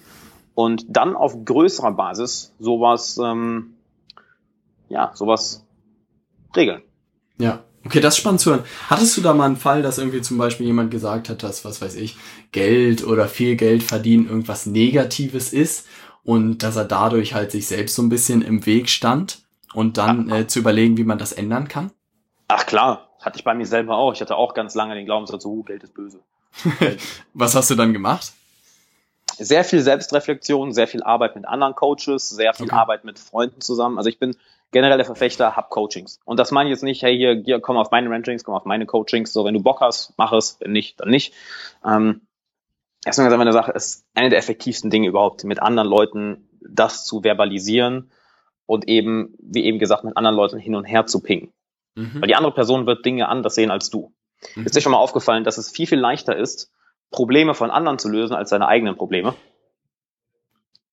Und dann auf größerer Basis sowas, ähm, ja, sowas regeln. Ja, Okay, das ist spannend zu hören. Hattest du da mal einen Fall, dass irgendwie zum Beispiel jemand gesagt hat, dass, was weiß ich, Geld oder viel Geld verdienen irgendwas Negatives ist und dass er dadurch halt sich selbst so ein bisschen im Weg stand und dann äh, zu überlegen, wie man das ändern kann? Ach klar, hatte ich bei mir selber auch. Ich hatte auch ganz lange den Glaubenssatz, oh, Geld ist böse. (laughs) was hast du dann gemacht? Sehr viel Selbstreflexion, sehr viel Arbeit mit anderen Coaches, sehr viel okay. Arbeit mit Freunden zusammen. Also ich bin generelle Verfechter, hab Coachings. Und das meine ich jetzt nicht, hey, hier, hier komm auf meine Rankings, komm auf meine Coachings. So, wenn du Bock hast, mach es. Wenn nicht, dann nicht. Ähm, erstmal ganz einfach eine Sache, ist eine der effektivsten Dinge überhaupt, mit anderen Leuten das zu verbalisieren und eben, wie eben gesagt, mit anderen Leuten hin und her zu pingen. Mhm. Weil die andere Person wird Dinge anders sehen als du. Mhm. Ist dir schon mal aufgefallen, dass es viel, viel leichter ist, Probleme von anderen zu lösen als seine eigenen Probleme?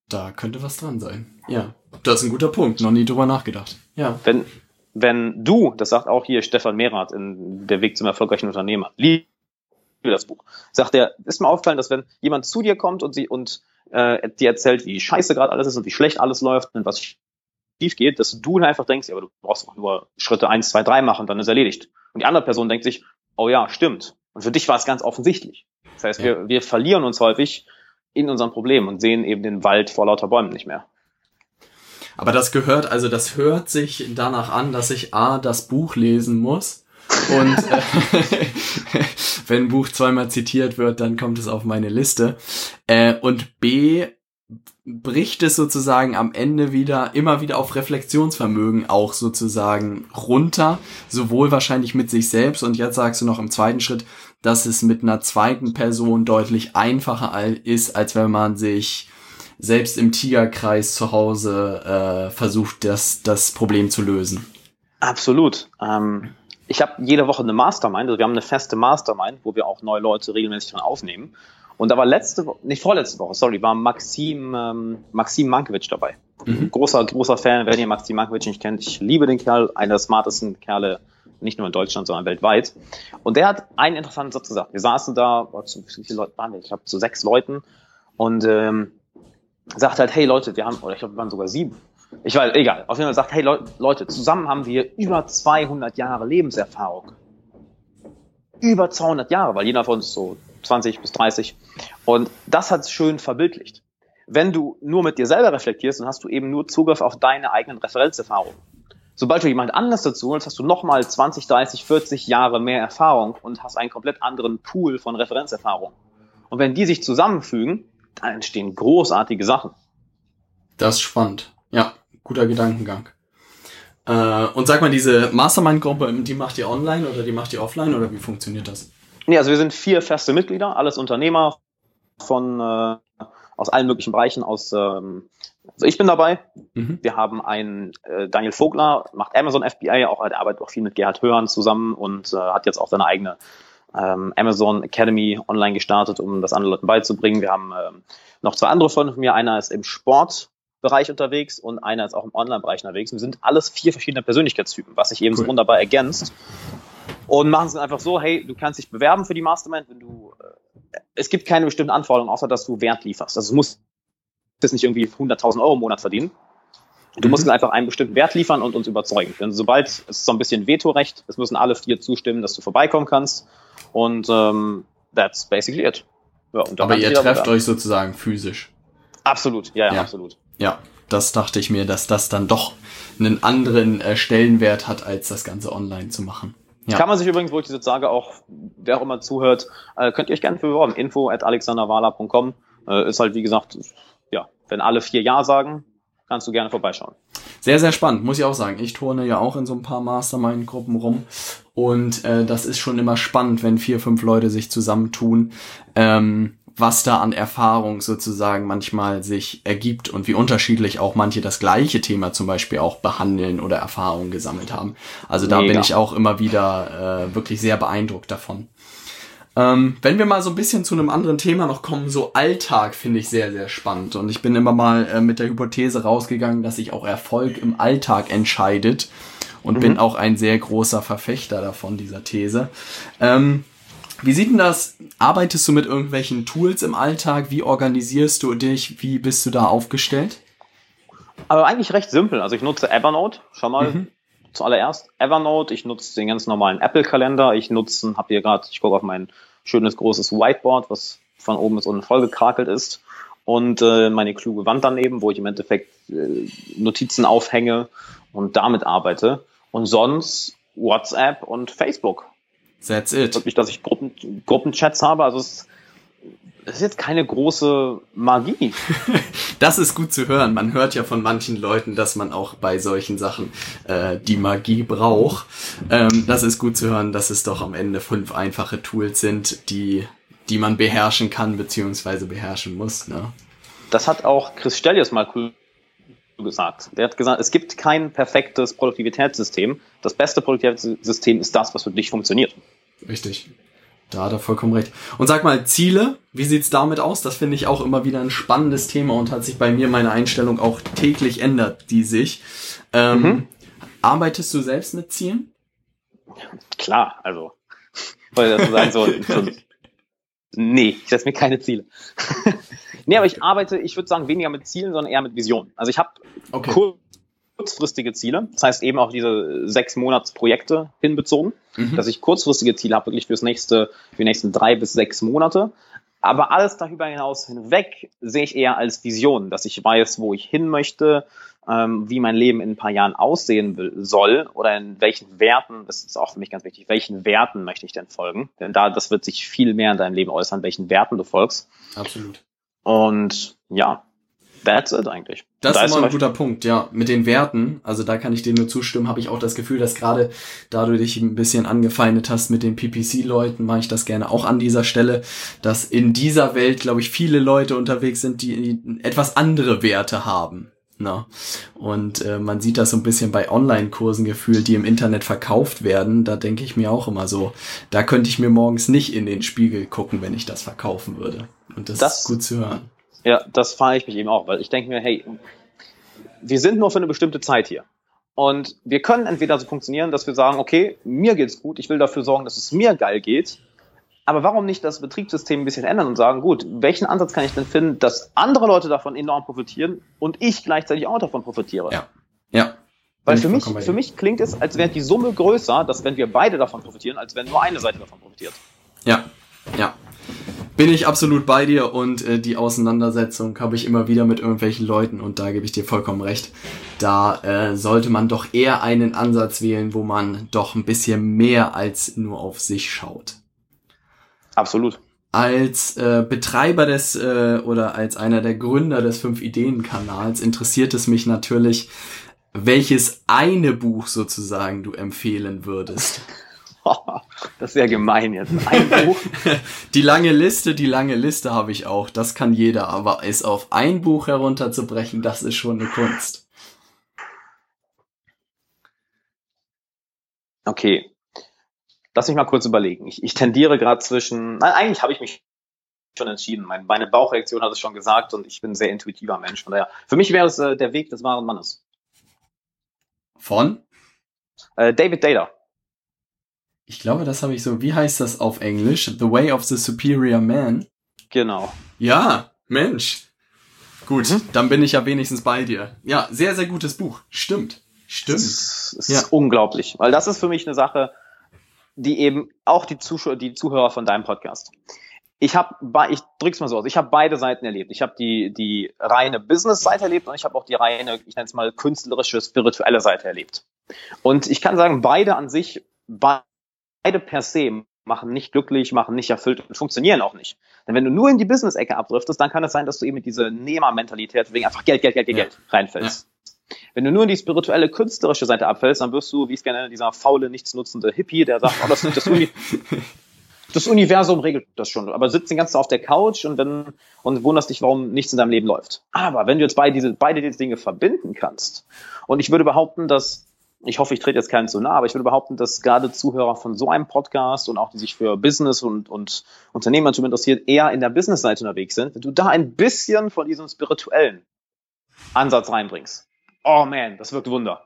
Da könnte was dran sein. Ja, das ist ein guter Punkt. Noch nie drüber nachgedacht. Ja. Wenn, wenn du, das sagt auch hier Stefan Mehrath in Der Weg zum erfolgreichen Unternehmer, liebe das Buch, sagt er, ist mir aufgefallen, dass wenn jemand zu dir kommt und sie und äh, dir erzählt, wie scheiße gerade alles ist und wie schlecht alles läuft und was schief geht, dass du einfach denkst, ja, aber du brauchst doch nur Schritte eins, zwei, drei machen, dann ist erledigt. Und die andere Person denkt sich, oh ja, stimmt. Und für dich war es ganz offensichtlich. Das heißt, ja. wir, wir verlieren uns häufig in unserem Problem und sehen eben den Wald vor lauter Bäumen nicht mehr. Aber das gehört, also das hört sich danach an, dass ich A, das Buch lesen muss Und (laughs) äh, (laughs) wenn ein Buch zweimal zitiert wird, dann kommt es auf meine Liste. Äh, und B bricht es sozusagen am Ende wieder immer wieder auf Reflexionsvermögen auch sozusagen runter, sowohl wahrscheinlich mit sich selbst und jetzt sagst du noch im zweiten Schritt, dass es mit einer zweiten Person deutlich einfacher ist, als wenn man sich selbst im Tigerkreis zu Hause äh, versucht, das, das Problem zu lösen. Absolut. Ähm, ich habe jede Woche eine Mastermind, also wir haben eine feste Mastermind, wo wir auch neue Leute regelmäßig dran aufnehmen. Und da war letzte Woche, nicht vorletzte Woche, sorry, war Maxim, ähm, Maxim Mankiewicz dabei. Mhm. Großer, großer Fan, wenn ihr Maxim Mankiewicz nicht kennt. Ich liebe den Kerl, einer der smartesten Kerle, nicht nur in Deutschland, sondern weltweit. Und der hat einen interessanten Satz gesagt. Wir saßen da, zu wie viele Leute waren wir? Ich glaube, zu sechs Leuten. Und ähm, sagt halt, hey Leute, wir haben, oder ich glaube, wir waren sogar sieben. Ich weiß, egal. Auf jeden Fall sagt, hey Le Leute, zusammen haben wir über 200 Jahre Lebenserfahrung. Über 200 Jahre, weil jeder von uns so 20 bis 30. Und das hat schön verbildlicht. Wenn du nur mit dir selber reflektierst, dann hast du eben nur Zugriff auf deine eigenen Referenzerfahrungen. Sobald du jemand anders dazu holst, hast du nochmal 20, 30, 40 Jahre mehr Erfahrung und hast einen komplett anderen Pool von Referenzerfahrung. Und wenn die sich zusammenfügen, da entstehen großartige Sachen. Das ist spannend. Ja, guter Gedankengang. Äh, und sag mal, diese Mastermind-Gruppe, die macht ihr online oder die macht ihr offline oder wie funktioniert das? Nee, also wir sind vier feste Mitglieder, alles Unternehmer von äh, aus allen möglichen Bereichen. Aus, ähm, also ich bin dabei. Mhm. Wir haben einen äh, Daniel Vogler, macht Amazon FBA, auch er arbeitet auch viel mit Gerhard Hörn zusammen und äh, hat jetzt auch seine eigene ähm, Amazon Academy online gestartet, um das anderen Leuten beizubringen. Wir haben ähm, noch zwei andere Freunde von mir. Einer ist im Sportbereich unterwegs und einer ist auch im Online-Bereich unterwegs. Wir sind alles vier verschiedene Persönlichkeitstypen, was sich eben cool. so wunderbar ergänzt. Und machen es einfach so, hey, du kannst dich bewerben für die Mastermind, wenn du, äh, es gibt keine bestimmten Anforderungen, außer dass du Wert lieferst. Also es muss das nicht irgendwie 100.000 Euro im Monat verdienen. Du mhm. musst einfach einen bestimmten Wert liefern und uns überzeugen. Denn sobald, es ist so ein bisschen Vetorecht, es müssen alle vier zustimmen, dass du vorbeikommen kannst. Und ähm, that's basically it. Ja, Aber ihr trefft euch sozusagen physisch. Absolut, ja, ja, ja, absolut. Ja, das dachte ich mir, dass das dann doch einen anderen äh, Stellenwert hat, als das Ganze online zu machen. Ja. Kann man sich übrigens, wo ich das jetzt sage, auch, wer auch immer zuhört, äh, könnt ihr euch gerne bewerben. Info at alexanderwala.com äh, ist halt, wie gesagt, wenn alle vier Ja sagen, kannst du gerne vorbeischauen. Sehr, sehr spannend, muss ich auch sagen. Ich turne ja auch in so ein paar Mastermind-Gruppen rum und äh, das ist schon immer spannend, wenn vier, fünf Leute sich zusammentun, ähm, was da an Erfahrung sozusagen manchmal sich ergibt und wie unterschiedlich auch manche das gleiche Thema zum Beispiel auch behandeln oder Erfahrungen gesammelt haben. Also da Mega. bin ich auch immer wieder äh, wirklich sehr beeindruckt davon. Ähm, wenn wir mal so ein bisschen zu einem anderen Thema noch kommen, so Alltag finde ich sehr, sehr spannend. Und ich bin immer mal äh, mit der Hypothese rausgegangen, dass sich auch Erfolg im Alltag entscheidet. Und mhm. bin auch ein sehr großer Verfechter davon, dieser These. Ähm, wie sieht denn das? Arbeitest du mit irgendwelchen Tools im Alltag? Wie organisierst du dich? Wie bist du da aufgestellt? Aber eigentlich recht simpel. Also ich nutze Evernote, schon mal mhm. Zuallererst. Evernote, ich nutze den ganz normalen Apple-Kalender. Ich nutze, habt ihr gerade, ich gucke auf mein schönes großes Whiteboard, was von oben bis unten vollgekrakelt ist. Und äh, meine kluge Wand daneben, wo ich im Endeffekt äh, Notizen aufhänge und damit arbeite. Und sonst WhatsApp und Facebook. That's it. Wirklich, dass ich Gruppen, Gruppenchats habe. Also es, es ist jetzt keine große Magie. (laughs) das ist gut zu hören. Man hört ja von manchen Leuten, dass man auch bei solchen Sachen äh, die Magie braucht. Ähm, das ist gut zu hören, dass es doch am Ende fünf einfache Tools sind, die, die man beherrschen kann beziehungsweise beherrschen muss. Ne? Das hat auch Chris Stellius mal cool gesagt. Der hat gesagt, es gibt kein perfektes Produktivitätssystem. Das beste Produktivitätssystem ist das, was für dich funktioniert. Richtig. Da hat er vollkommen recht. Und sag mal, Ziele, wie sieht's damit aus? Das finde ich auch immer wieder ein spannendes Thema und hat sich bei mir meine Einstellung auch täglich ändert, die sich. Ähm, mhm. Arbeitest du selbst mit Zielen? Klar, also. Wollte das sagen, so, so nee, ich setze mir keine Ziele. (laughs) nee, aber ich arbeite, ich würde sagen, weniger mit Zielen, sondern eher mit Visionen. Also ich habe okay. Kurzfristige Ziele, das heißt eben auch diese sechs Monatsprojekte hinbezogen, mhm. dass ich kurzfristige Ziele habe, wirklich fürs nächste, für die nächsten drei bis sechs Monate. Aber alles darüber hinaus hinweg sehe ich eher als Vision, dass ich weiß, wo ich hin möchte, ähm, wie mein Leben in ein paar Jahren aussehen will, soll oder in welchen Werten, das ist auch für mich ganz wichtig, welchen Werten möchte ich denn folgen? Denn da, das wird sich viel mehr in deinem Leben äußern, welchen Werten du folgst. Absolut. Und ja, that's it eigentlich. Das da ist immer ein guter Punkt, ja. Mit den Werten, also da kann ich dir nur zustimmen, habe ich auch das Gefühl, dass gerade da du dich ein bisschen angefeindet hast mit den PPC-Leuten, mache ich das gerne auch an dieser Stelle, dass in dieser Welt, glaube ich, viele Leute unterwegs sind, die etwas andere Werte haben. Na. Und äh, man sieht das so ein bisschen bei Online-Kursen gefühlt, die im Internet verkauft werden. Da denke ich mir auch immer so, da könnte ich mir morgens nicht in den Spiegel gucken, wenn ich das verkaufen würde. Und das, das ist gut zu hören. Ja, das fahre ich mich eben auch, weil ich denke mir, hey, wir sind nur für eine bestimmte Zeit hier. Und wir können entweder so funktionieren, dass wir sagen, okay, mir geht's gut, ich will dafür sorgen, dass es mir geil geht. Aber warum nicht das Betriebssystem ein bisschen ändern und sagen, gut, welchen Ansatz kann ich denn finden, dass andere Leute davon enorm profitieren und ich gleichzeitig auch davon profitiere? Ja. Ja. Weil für mich, für mich klingt es, als wäre die Summe größer, dass wenn wir beide davon profitieren, als wenn nur eine Seite davon profitiert. Ja. Ja. Bin ich absolut bei dir und äh, die Auseinandersetzung habe ich immer wieder mit irgendwelchen Leuten und da gebe ich dir vollkommen recht. Da äh, sollte man doch eher einen Ansatz wählen, wo man doch ein bisschen mehr als nur auf sich schaut. Absolut. Als äh, Betreiber des äh, oder als einer der Gründer des Fünf-Ideen-Kanals interessiert es mich natürlich, welches eine Buch sozusagen du empfehlen würdest. (laughs) (laughs) das ist ja gemein jetzt. Ein Buch. (laughs) Die lange Liste, die lange Liste habe ich auch. Das kann jeder, aber es auf ein Buch herunterzubrechen, das ist schon eine Kunst. Okay. Lass mich mal kurz überlegen. Ich, ich tendiere gerade zwischen. Nein, eigentlich habe ich mich schon entschieden. Meine, Bauchreaktion hat es schon gesagt und ich bin ein sehr intuitiver Mensch. Von daher, für mich wäre es äh, der Weg des wahren Mannes. Von? Äh, David Data. Ich glaube, das habe ich so. Wie heißt das auf Englisch? The Way of the Superior Man. Genau. Ja, Mensch. Gut, mhm. dann bin ich ja wenigstens bei dir. Ja, sehr, sehr gutes Buch. Stimmt. Stimmt. Das ist ja. unglaublich. Weil das ist für mich eine Sache, die eben auch die Zuschauer, die Zuhörer von deinem Podcast. Ich habe, ich drück's mal so aus, ich habe beide Seiten erlebt. Ich habe die die reine Business-Seite erlebt und ich habe auch die reine, ich nenne es mal künstlerische, spirituelle Seite erlebt. Und ich kann sagen, beide an sich, beide per se machen nicht glücklich, machen nicht erfüllt und funktionieren auch nicht. Denn wenn du nur in die Business-Ecke abdriftest, dann kann es sein, dass du eben mit dieser Nehmermentalität wegen einfach Geld, Geld, Geld, Geld, ja. Geld reinfällst. Ja. Wenn du nur in die spirituelle, künstlerische Seite abfällst, dann wirst du, wie ich es gerne dieser faule, nichtsnutzende Hippie, der sagt, oh, das, das, Uni (laughs) das Universum regelt das schon, aber sitzt den ganzen Tag auf der Couch und wenn und wunderst dich, warum nichts in deinem Leben läuft. Aber wenn du jetzt beide diese, beide diese Dinge verbinden kannst, und ich würde behaupten, dass ich hoffe, ich trete jetzt keinen zu nah, aber ich würde behaupten, dass gerade Zuhörer von so einem Podcast und auch die sich für Business und, und Unternehmertum interessiert, eher in der Business-Seite unterwegs sind. Wenn du da ein bisschen von diesem spirituellen Ansatz reinbringst, oh man, das wirkt Wunder.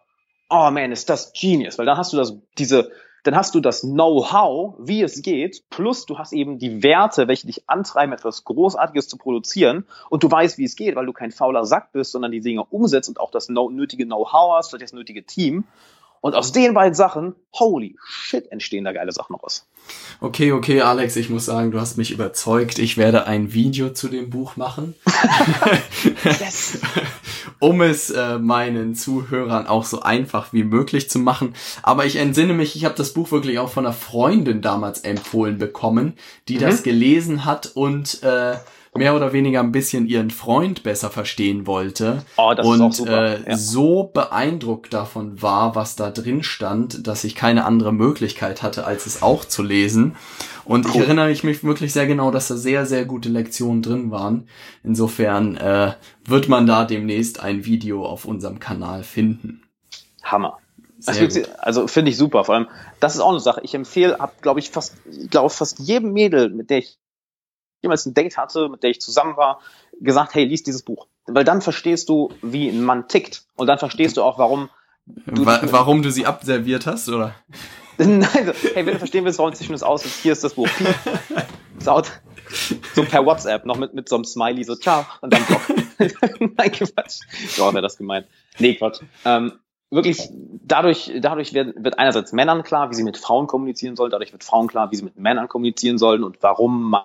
Oh man, ist das genius, weil dann hast du das, diese, dann hast du das Know-how, wie es geht, plus du hast eben die Werte, welche dich antreiben, etwas Großartiges zu produzieren. Und du weißt, wie es geht, weil du kein fauler Sack bist, sondern die Dinge umsetzt und auch das nötige Know-how hast, vielleicht das nötige Team und aus den beiden Sachen, holy shit, entstehen da geile Sachen raus. Okay, okay, Alex, ich muss sagen, du hast mich überzeugt. Ich werde ein Video zu dem Buch machen. (laughs) yes. (laughs) um es äh, meinen Zuhörern auch so einfach wie möglich zu machen. Aber ich entsinne mich, ich habe das Buch wirklich auch von einer Freundin damals empfohlen bekommen, die mhm. das gelesen hat und äh, mehr oder weniger ein bisschen ihren Freund besser verstehen wollte oh, und äh, ja. so beeindruckt davon war, was da drin stand, dass ich keine andere Möglichkeit hatte, als es auch zu lesen. Und cool. ich erinnere mich wirklich sehr genau, dass da sehr, sehr gute Lektionen drin waren. Insofern äh, wird man da demnächst ein Video auf unserem Kanal finden. Hammer. Also, also finde ich super. Vor allem, das ist auch eine Sache. Ich empfehle, habe glaube ich fast, glaube fast jedem Mädel, mit der ich jemals ein Date hatte, mit der ich zusammen war, gesagt, hey, lies dieses Buch. Weil dann verstehst du, wie ein Mann tickt. Und dann verstehst du auch, warum du Wa warum du sie abserviert hast, oder? (laughs) Nein, also, hey, wenn du verstehen willst, warum zwischen uns aus ist, hier ist das Buch. (laughs) Saut. So per WhatsApp, noch mit, mit so einem Smiley, so, ciao, und dann Block. (laughs) Nein, Quatsch. So wäre das gemeint. Nee, Quatsch. Ähm, wirklich, dadurch, dadurch wird, wird einerseits Männern klar, wie sie mit Frauen kommunizieren sollen, dadurch wird Frauen klar, wie sie mit Männern kommunizieren sollen und warum man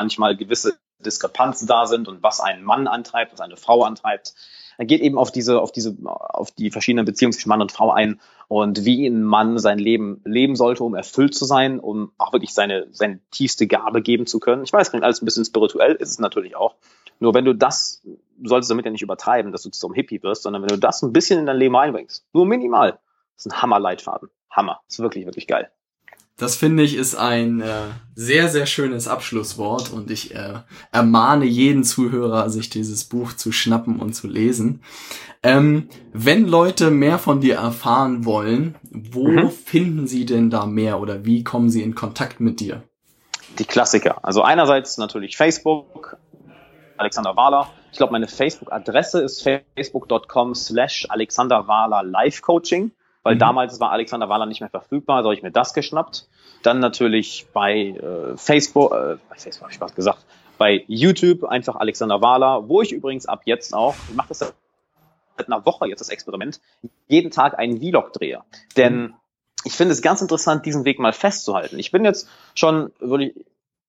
manchmal gewisse Diskrepanzen da sind und was einen Mann antreibt, was eine Frau antreibt. er geht eben auf diese, auf diese, auf die verschiedenen Beziehungen zwischen Mann und Frau ein und wie ein Mann sein Leben leben sollte, um erfüllt zu sein, um auch wirklich seine, seine tiefste Gabe geben zu können. Ich weiß, klingt alles ein bisschen spirituell, ist es natürlich auch. Nur wenn du das, du solltest damit ja nicht übertreiben, dass du zu einem Hippie wirst, sondern wenn du das ein bisschen in dein Leben einbringst, nur minimal, das ist ein Hammer-Leitfaden. Hammer. Ist wirklich, wirklich geil. Das finde ich ist ein äh, sehr, sehr schönes Abschlusswort und ich äh, ermahne jeden Zuhörer, sich dieses Buch zu schnappen und zu lesen. Ähm, wenn Leute mehr von dir erfahren wollen, wo mhm. finden sie denn da mehr oder wie kommen sie in Kontakt mit dir? Die Klassiker. Also einerseits natürlich Facebook, Alexander Wahler. Ich glaube, meine Facebook-Adresse ist facebook.com slash Alexander Wahler Live Coaching weil mhm. damals war Alexander Wahler nicht mehr verfügbar, so habe ich mir das geschnappt. Dann natürlich bei äh, Facebook, äh, bei Facebook habe ich was gesagt, bei YouTube einfach Alexander Wahler, wo ich übrigens ab jetzt auch, ich mache das seit einer Woche jetzt das Experiment, jeden Tag einen Vlog drehe. Denn mhm. ich finde es ganz interessant, diesen Weg mal festzuhalten. Ich bin jetzt schon, würde ich,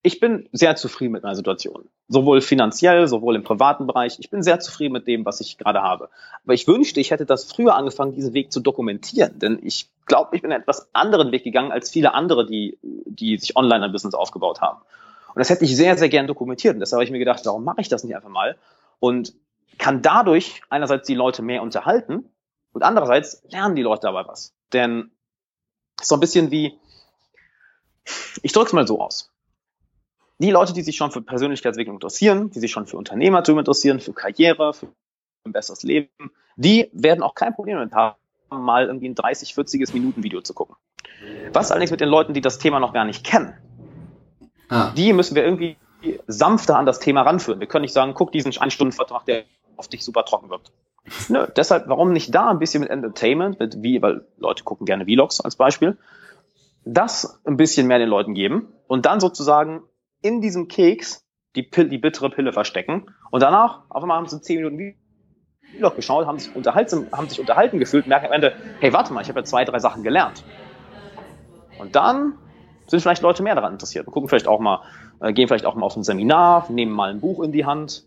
ich bin sehr zufrieden mit meiner Situation. Sowohl finanziell, sowohl im privaten Bereich. Ich bin sehr zufrieden mit dem, was ich gerade habe. Aber ich wünschte, ich hätte das früher angefangen, diesen Weg zu dokumentieren. Denn ich glaube, ich bin einen etwas anderen Weg gegangen als viele andere, die, die sich online ein Business aufgebaut haben. Und das hätte ich sehr, sehr gern dokumentiert. Und deshalb habe ich mir gedacht, warum mache ich das nicht einfach mal? Und kann dadurch einerseits die Leute mehr unterhalten und andererseits lernen die Leute dabei was. Denn so ein bisschen wie, ich drücke es mal so aus die Leute, die sich schon für Persönlichkeitsentwicklung interessieren, die sich schon für Unternehmertum interessieren, für Karriere, für ein besseres Leben, die werden auch kein Problem damit haben, mal irgendwie ein 30, 40 Minuten Video zu gucken. Was allerdings mit den Leuten, die das Thema noch gar nicht kennen, ah. die müssen wir irgendwie sanfter an das Thema ranführen. Wir können nicht sagen, guck diesen Ein-Stunden-Vertrag, der auf dich super trocken wird. Nö, deshalb, warum nicht da ein bisschen mit Entertainment, mit wie, weil Leute gucken gerne Vlogs als Beispiel, das ein bisschen mehr den Leuten geben und dann sozusagen in diesem Keks die, Pille, die bittere Pille verstecken und danach auf einmal haben sie zehn Minuten Vlog geschaut, haben sich, unterhalten, haben sich unterhalten gefühlt, merken am Ende, hey, warte mal, ich habe ja zwei, drei Sachen gelernt. Und dann sind vielleicht Leute mehr daran interessiert und gucken vielleicht auch mal, äh, gehen vielleicht auch mal auf ein Seminar, nehmen mal ein Buch in die Hand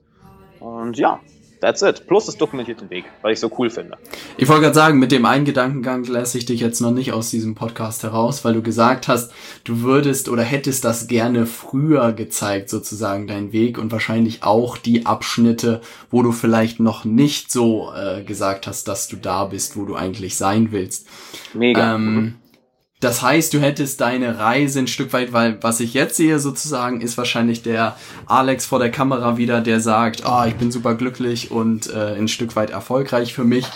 und ja, That's it. Plus das dokumentierte Weg, weil ich so cool finde. Ich wollte gerade sagen, mit dem einen Gedankengang lasse ich dich jetzt noch nicht aus diesem Podcast heraus, weil du gesagt hast, du würdest oder hättest das gerne früher gezeigt, sozusagen dein Weg und wahrscheinlich auch die Abschnitte, wo du vielleicht noch nicht so äh, gesagt hast, dass du da bist, wo du eigentlich sein willst. Mega. Ähm, mhm. Das heißt, du hättest deine Reise ein Stück weit, weil was ich jetzt sehe sozusagen, ist wahrscheinlich der Alex vor der Kamera wieder, der sagt, ah, oh, ich bin super glücklich und äh, ein Stück weit erfolgreich für mich.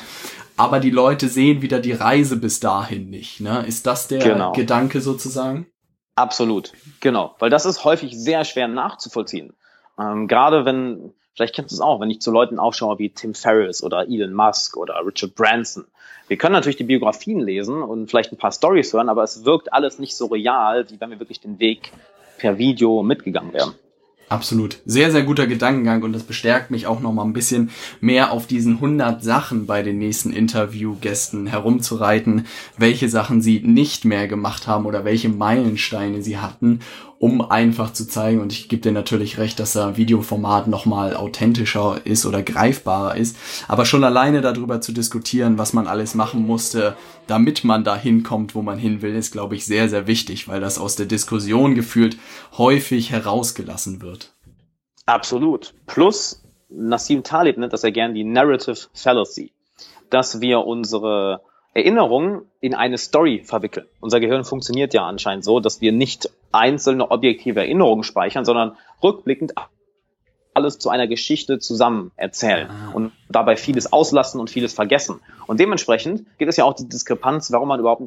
Aber die Leute sehen wieder die Reise bis dahin nicht. Ne? Ist das der genau. Gedanke sozusagen? Absolut, genau. Weil das ist häufig sehr schwer nachzuvollziehen. Ähm, gerade wenn, vielleicht kennst du es auch, wenn ich zu Leuten aufschaue wie Tim Ferriss oder Elon Musk oder Richard Branson wir können natürlich die Biografien lesen und vielleicht ein paar Stories hören, aber es wirkt alles nicht so real, wie wenn wir wirklich den Weg per Video mitgegangen wären. Absolut. Sehr, sehr guter Gedankengang und das bestärkt mich auch noch mal ein bisschen mehr auf diesen 100 Sachen bei den nächsten Interviewgästen herumzureiten, welche Sachen sie nicht mehr gemacht haben oder welche Meilensteine sie hatten um einfach zu zeigen, und ich gebe dir natürlich recht, dass da Videoformat nochmal authentischer ist oder greifbarer ist, aber schon alleine darüber zu diskutieren, was man alles machen musste, damit man da hinkommt, wo man hin will, ist, glaube ich, sehr, sehr wichtig, weil das aus der Diskussion gefühlt häufig herausgelassen wird. Absolut. Plus, Nassim Talib nennt das ja gern die Narrative Fallacy, dass wir unsere Erinnerungen in eine Story verwickeln. Unser Gehirn funktioniert ja anscheinend so, dass wir nicht einzelne objektive Erinnerungen speichern, sondern rückblickend alles zu einer Geschichte zusammen erzählen ah. und dabei vieles auslassen und vieles vergessen. Und dementsprechend gibt es ja auch die Diskrepanz, warum man überhaupt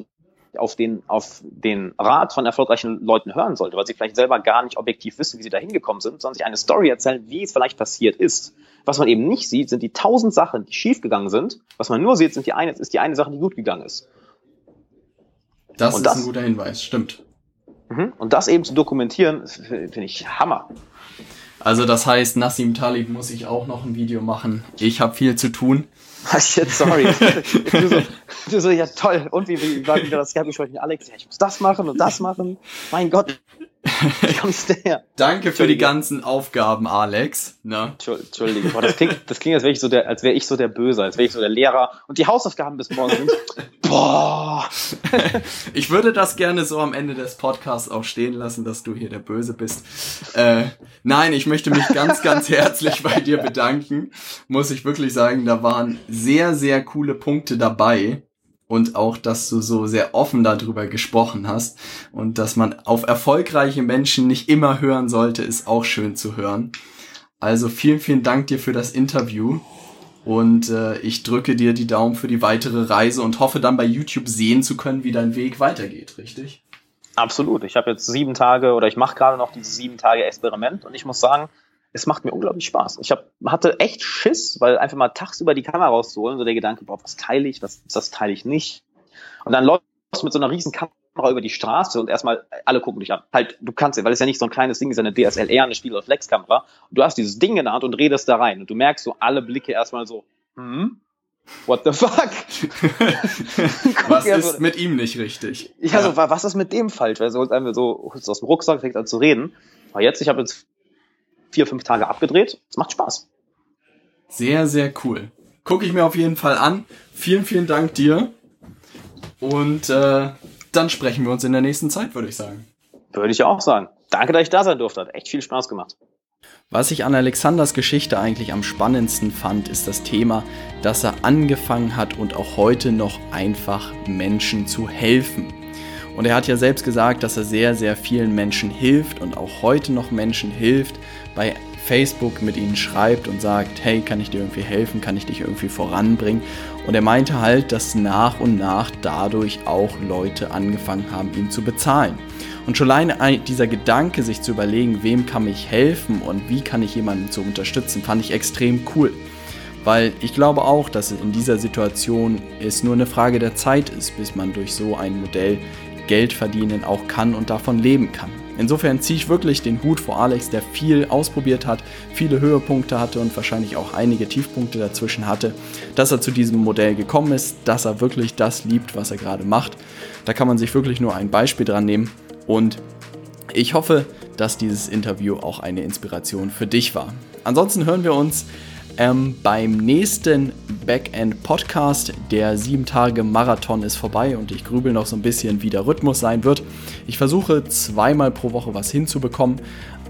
auf den, auf den Rat von erfolgreichen Leuten hören sollte, weil sie vielleicht selber gar nicht objektiv wissen, wie sie da hingekommen sind, sondern sich eine Story erzählen, wie es vielleicht passiert ist. Was man eben nicht sieht, sind die tausend Sachen, die schiefgegangen sind. Was man nur sieht, sind die eine, ist die eine Sache, die gut gegangen ist. Das und ist das, ein guter Hinweis, stimmt. Mhm. Und das eben zu dokumentieren, finde ich Hammer. Also das heißt, Nassim Talib muss ich auch noch ein Video machen. Ich habe viel zu tun. Was jetzt, sorry. (laughs) du, so, du so, ja toll. Und wie, wie war wieder das Gespräch mit Alex? Ja, ich muss das machen und das machen. Mein Gott, (laughs) kommst du her? Danke für die ganzen Aufgaben, Alex. Ne? Entschuldige. Boah, das klingt, das klingt, als wäre ich so der, als wäre ich so der Böse, als wäre ich so der Lehrer. Und die Hausaufgaben bis morgen sind. (laughs) Boah. (laughs) ich würde das gerne so am Ende des Podcasts auch stehen lassen, dass du hier der Böse bist. Äh, nein, ich möchte mich ganz, ganz herzlich bei dir bedanken. Muss ich wirklich sagen, da waren sehr, sehr coole Punkte dabei und auch, dass du so sehr offen darüber gesprochen hast und dass man auf erfolgreiche Menschen nicht immer hören sollte, ist auch schön zu hören. Also vielen, vielen Dank dir für das Interview und äh, ich drücke dir die Daumen für die weitere Reise und hoffe dann bei YouTube sehen zu können, wie dein Weg weitergeht, richtig? Absolut. Ich habe jetzt sieben Tage oder ich mache gerade noch dieses sieben Tage Experiment und ich muss sagen, es macht mir unglaublich Spaß. Ich hab, hatte echt Schiss, weil einfach mal tagsüber die Kamera rauszuholen, so der Gedanke, boah, was teile ich, was, was teile ich nicht. Und dann läufst du mit so einer riesen Kamera über die Straße und erstmal alle gucken dich an. Halt, du kannst ja, weil es ja nicht so ein kleines Ding ist, eine DSLR, eine Spielreflexkamera. Und du hast dieses Ding in der Hand und redest da rein. Und du merkst so alle Blicke erstmal so, hm, What the fuck? (laughs) was ist mit ihm nicht richtig? Ja, ja. so, was ist mit dem falsch? Weil so so aus dem Rucksack fängt an zu reden. Aber jetzt, ich habe jetzt vier, fünf Tage abgedreht. Es macht Spaß. Sehr, sehr cool. Gucke ich mir auf jeden Fall an. Vielen, vielen Dank dir. Und äh, dann sprechen wir uns in der nächsten Zeit, würde ich sagen. Würde ich auch sagen. Danke, dass ich da sein durfte. Hat echt viel Spaß gemacht. Was ich an Alexanders Geschichte eigentlich am spannendsten fand, ist das Thema, dass er angefangen hat und auch heute noch einfach Menschen zu helfen. Und er hat ja selbst gesagt, dass er sehr, sehr vielen Menschen hilft und auch heute noch Menschen hilft, bei Facebook mit ihnen schreibt und sagt, hey, kann ich dir irgendwie helfen, kann ich dich irgendwie voranbringen? Und er meinte halt, dass nach und nach dadurch auch Leute angefangen haben, ihm zu bezahlen. Und schon alleine dieser Gedanke, sich zu überlegen, wem kann ich helfen und wie kann ich jemanden zu unterstützen, fand ich extrem cool. Weil ich glaube auch, dass in dieser Situation es nur eine Frage der Zeit ist, bis man durch so ein Modell Geld verdienen auch kann und davon leben kann. Insofern ziehe ich wirklich den Hut vor Alex, der viel ausprobiert hat, viele Höhepunkte hatte und wahrscheinlich auch einige Tiefpunkte dazwischen hatte, dass er zu diesem Modell gekommen ist, dass er wirklich das liebt, was er gerade macht. Da kann man sich wirklich nur ein Beispiel dran nehmen und ich hoffe, dass dieses Interview auch eine Inspiration für dich war. Ansonsten hören wir uns ähm, beim nächsten Backend Podcast. Der sieben Tage Marathon ist vorbei und ich grübel noch so ein bisschen, wie der Rhythmus sein wird. Ich versuche zweimal pro Woche was hinzubekommen.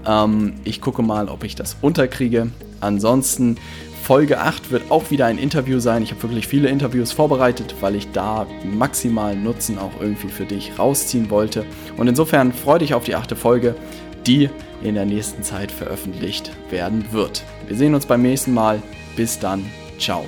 Ähm, ich gucke mal, ob ich das unterkriege. Ansonsten Folge 8 wird auch wieder ein Interview sein. Ich habe wirklich viele Interviews vorbereitet, weil ich da maximalen Nutzen auch irgendwie für dich rausziehen wollte. Und insofern freue dich auf die achte Folge, die in der nächsten Zeit veröffentlicht werden wird. Wir sehen uns beim nächsten Mal. Bis dann. Ciao.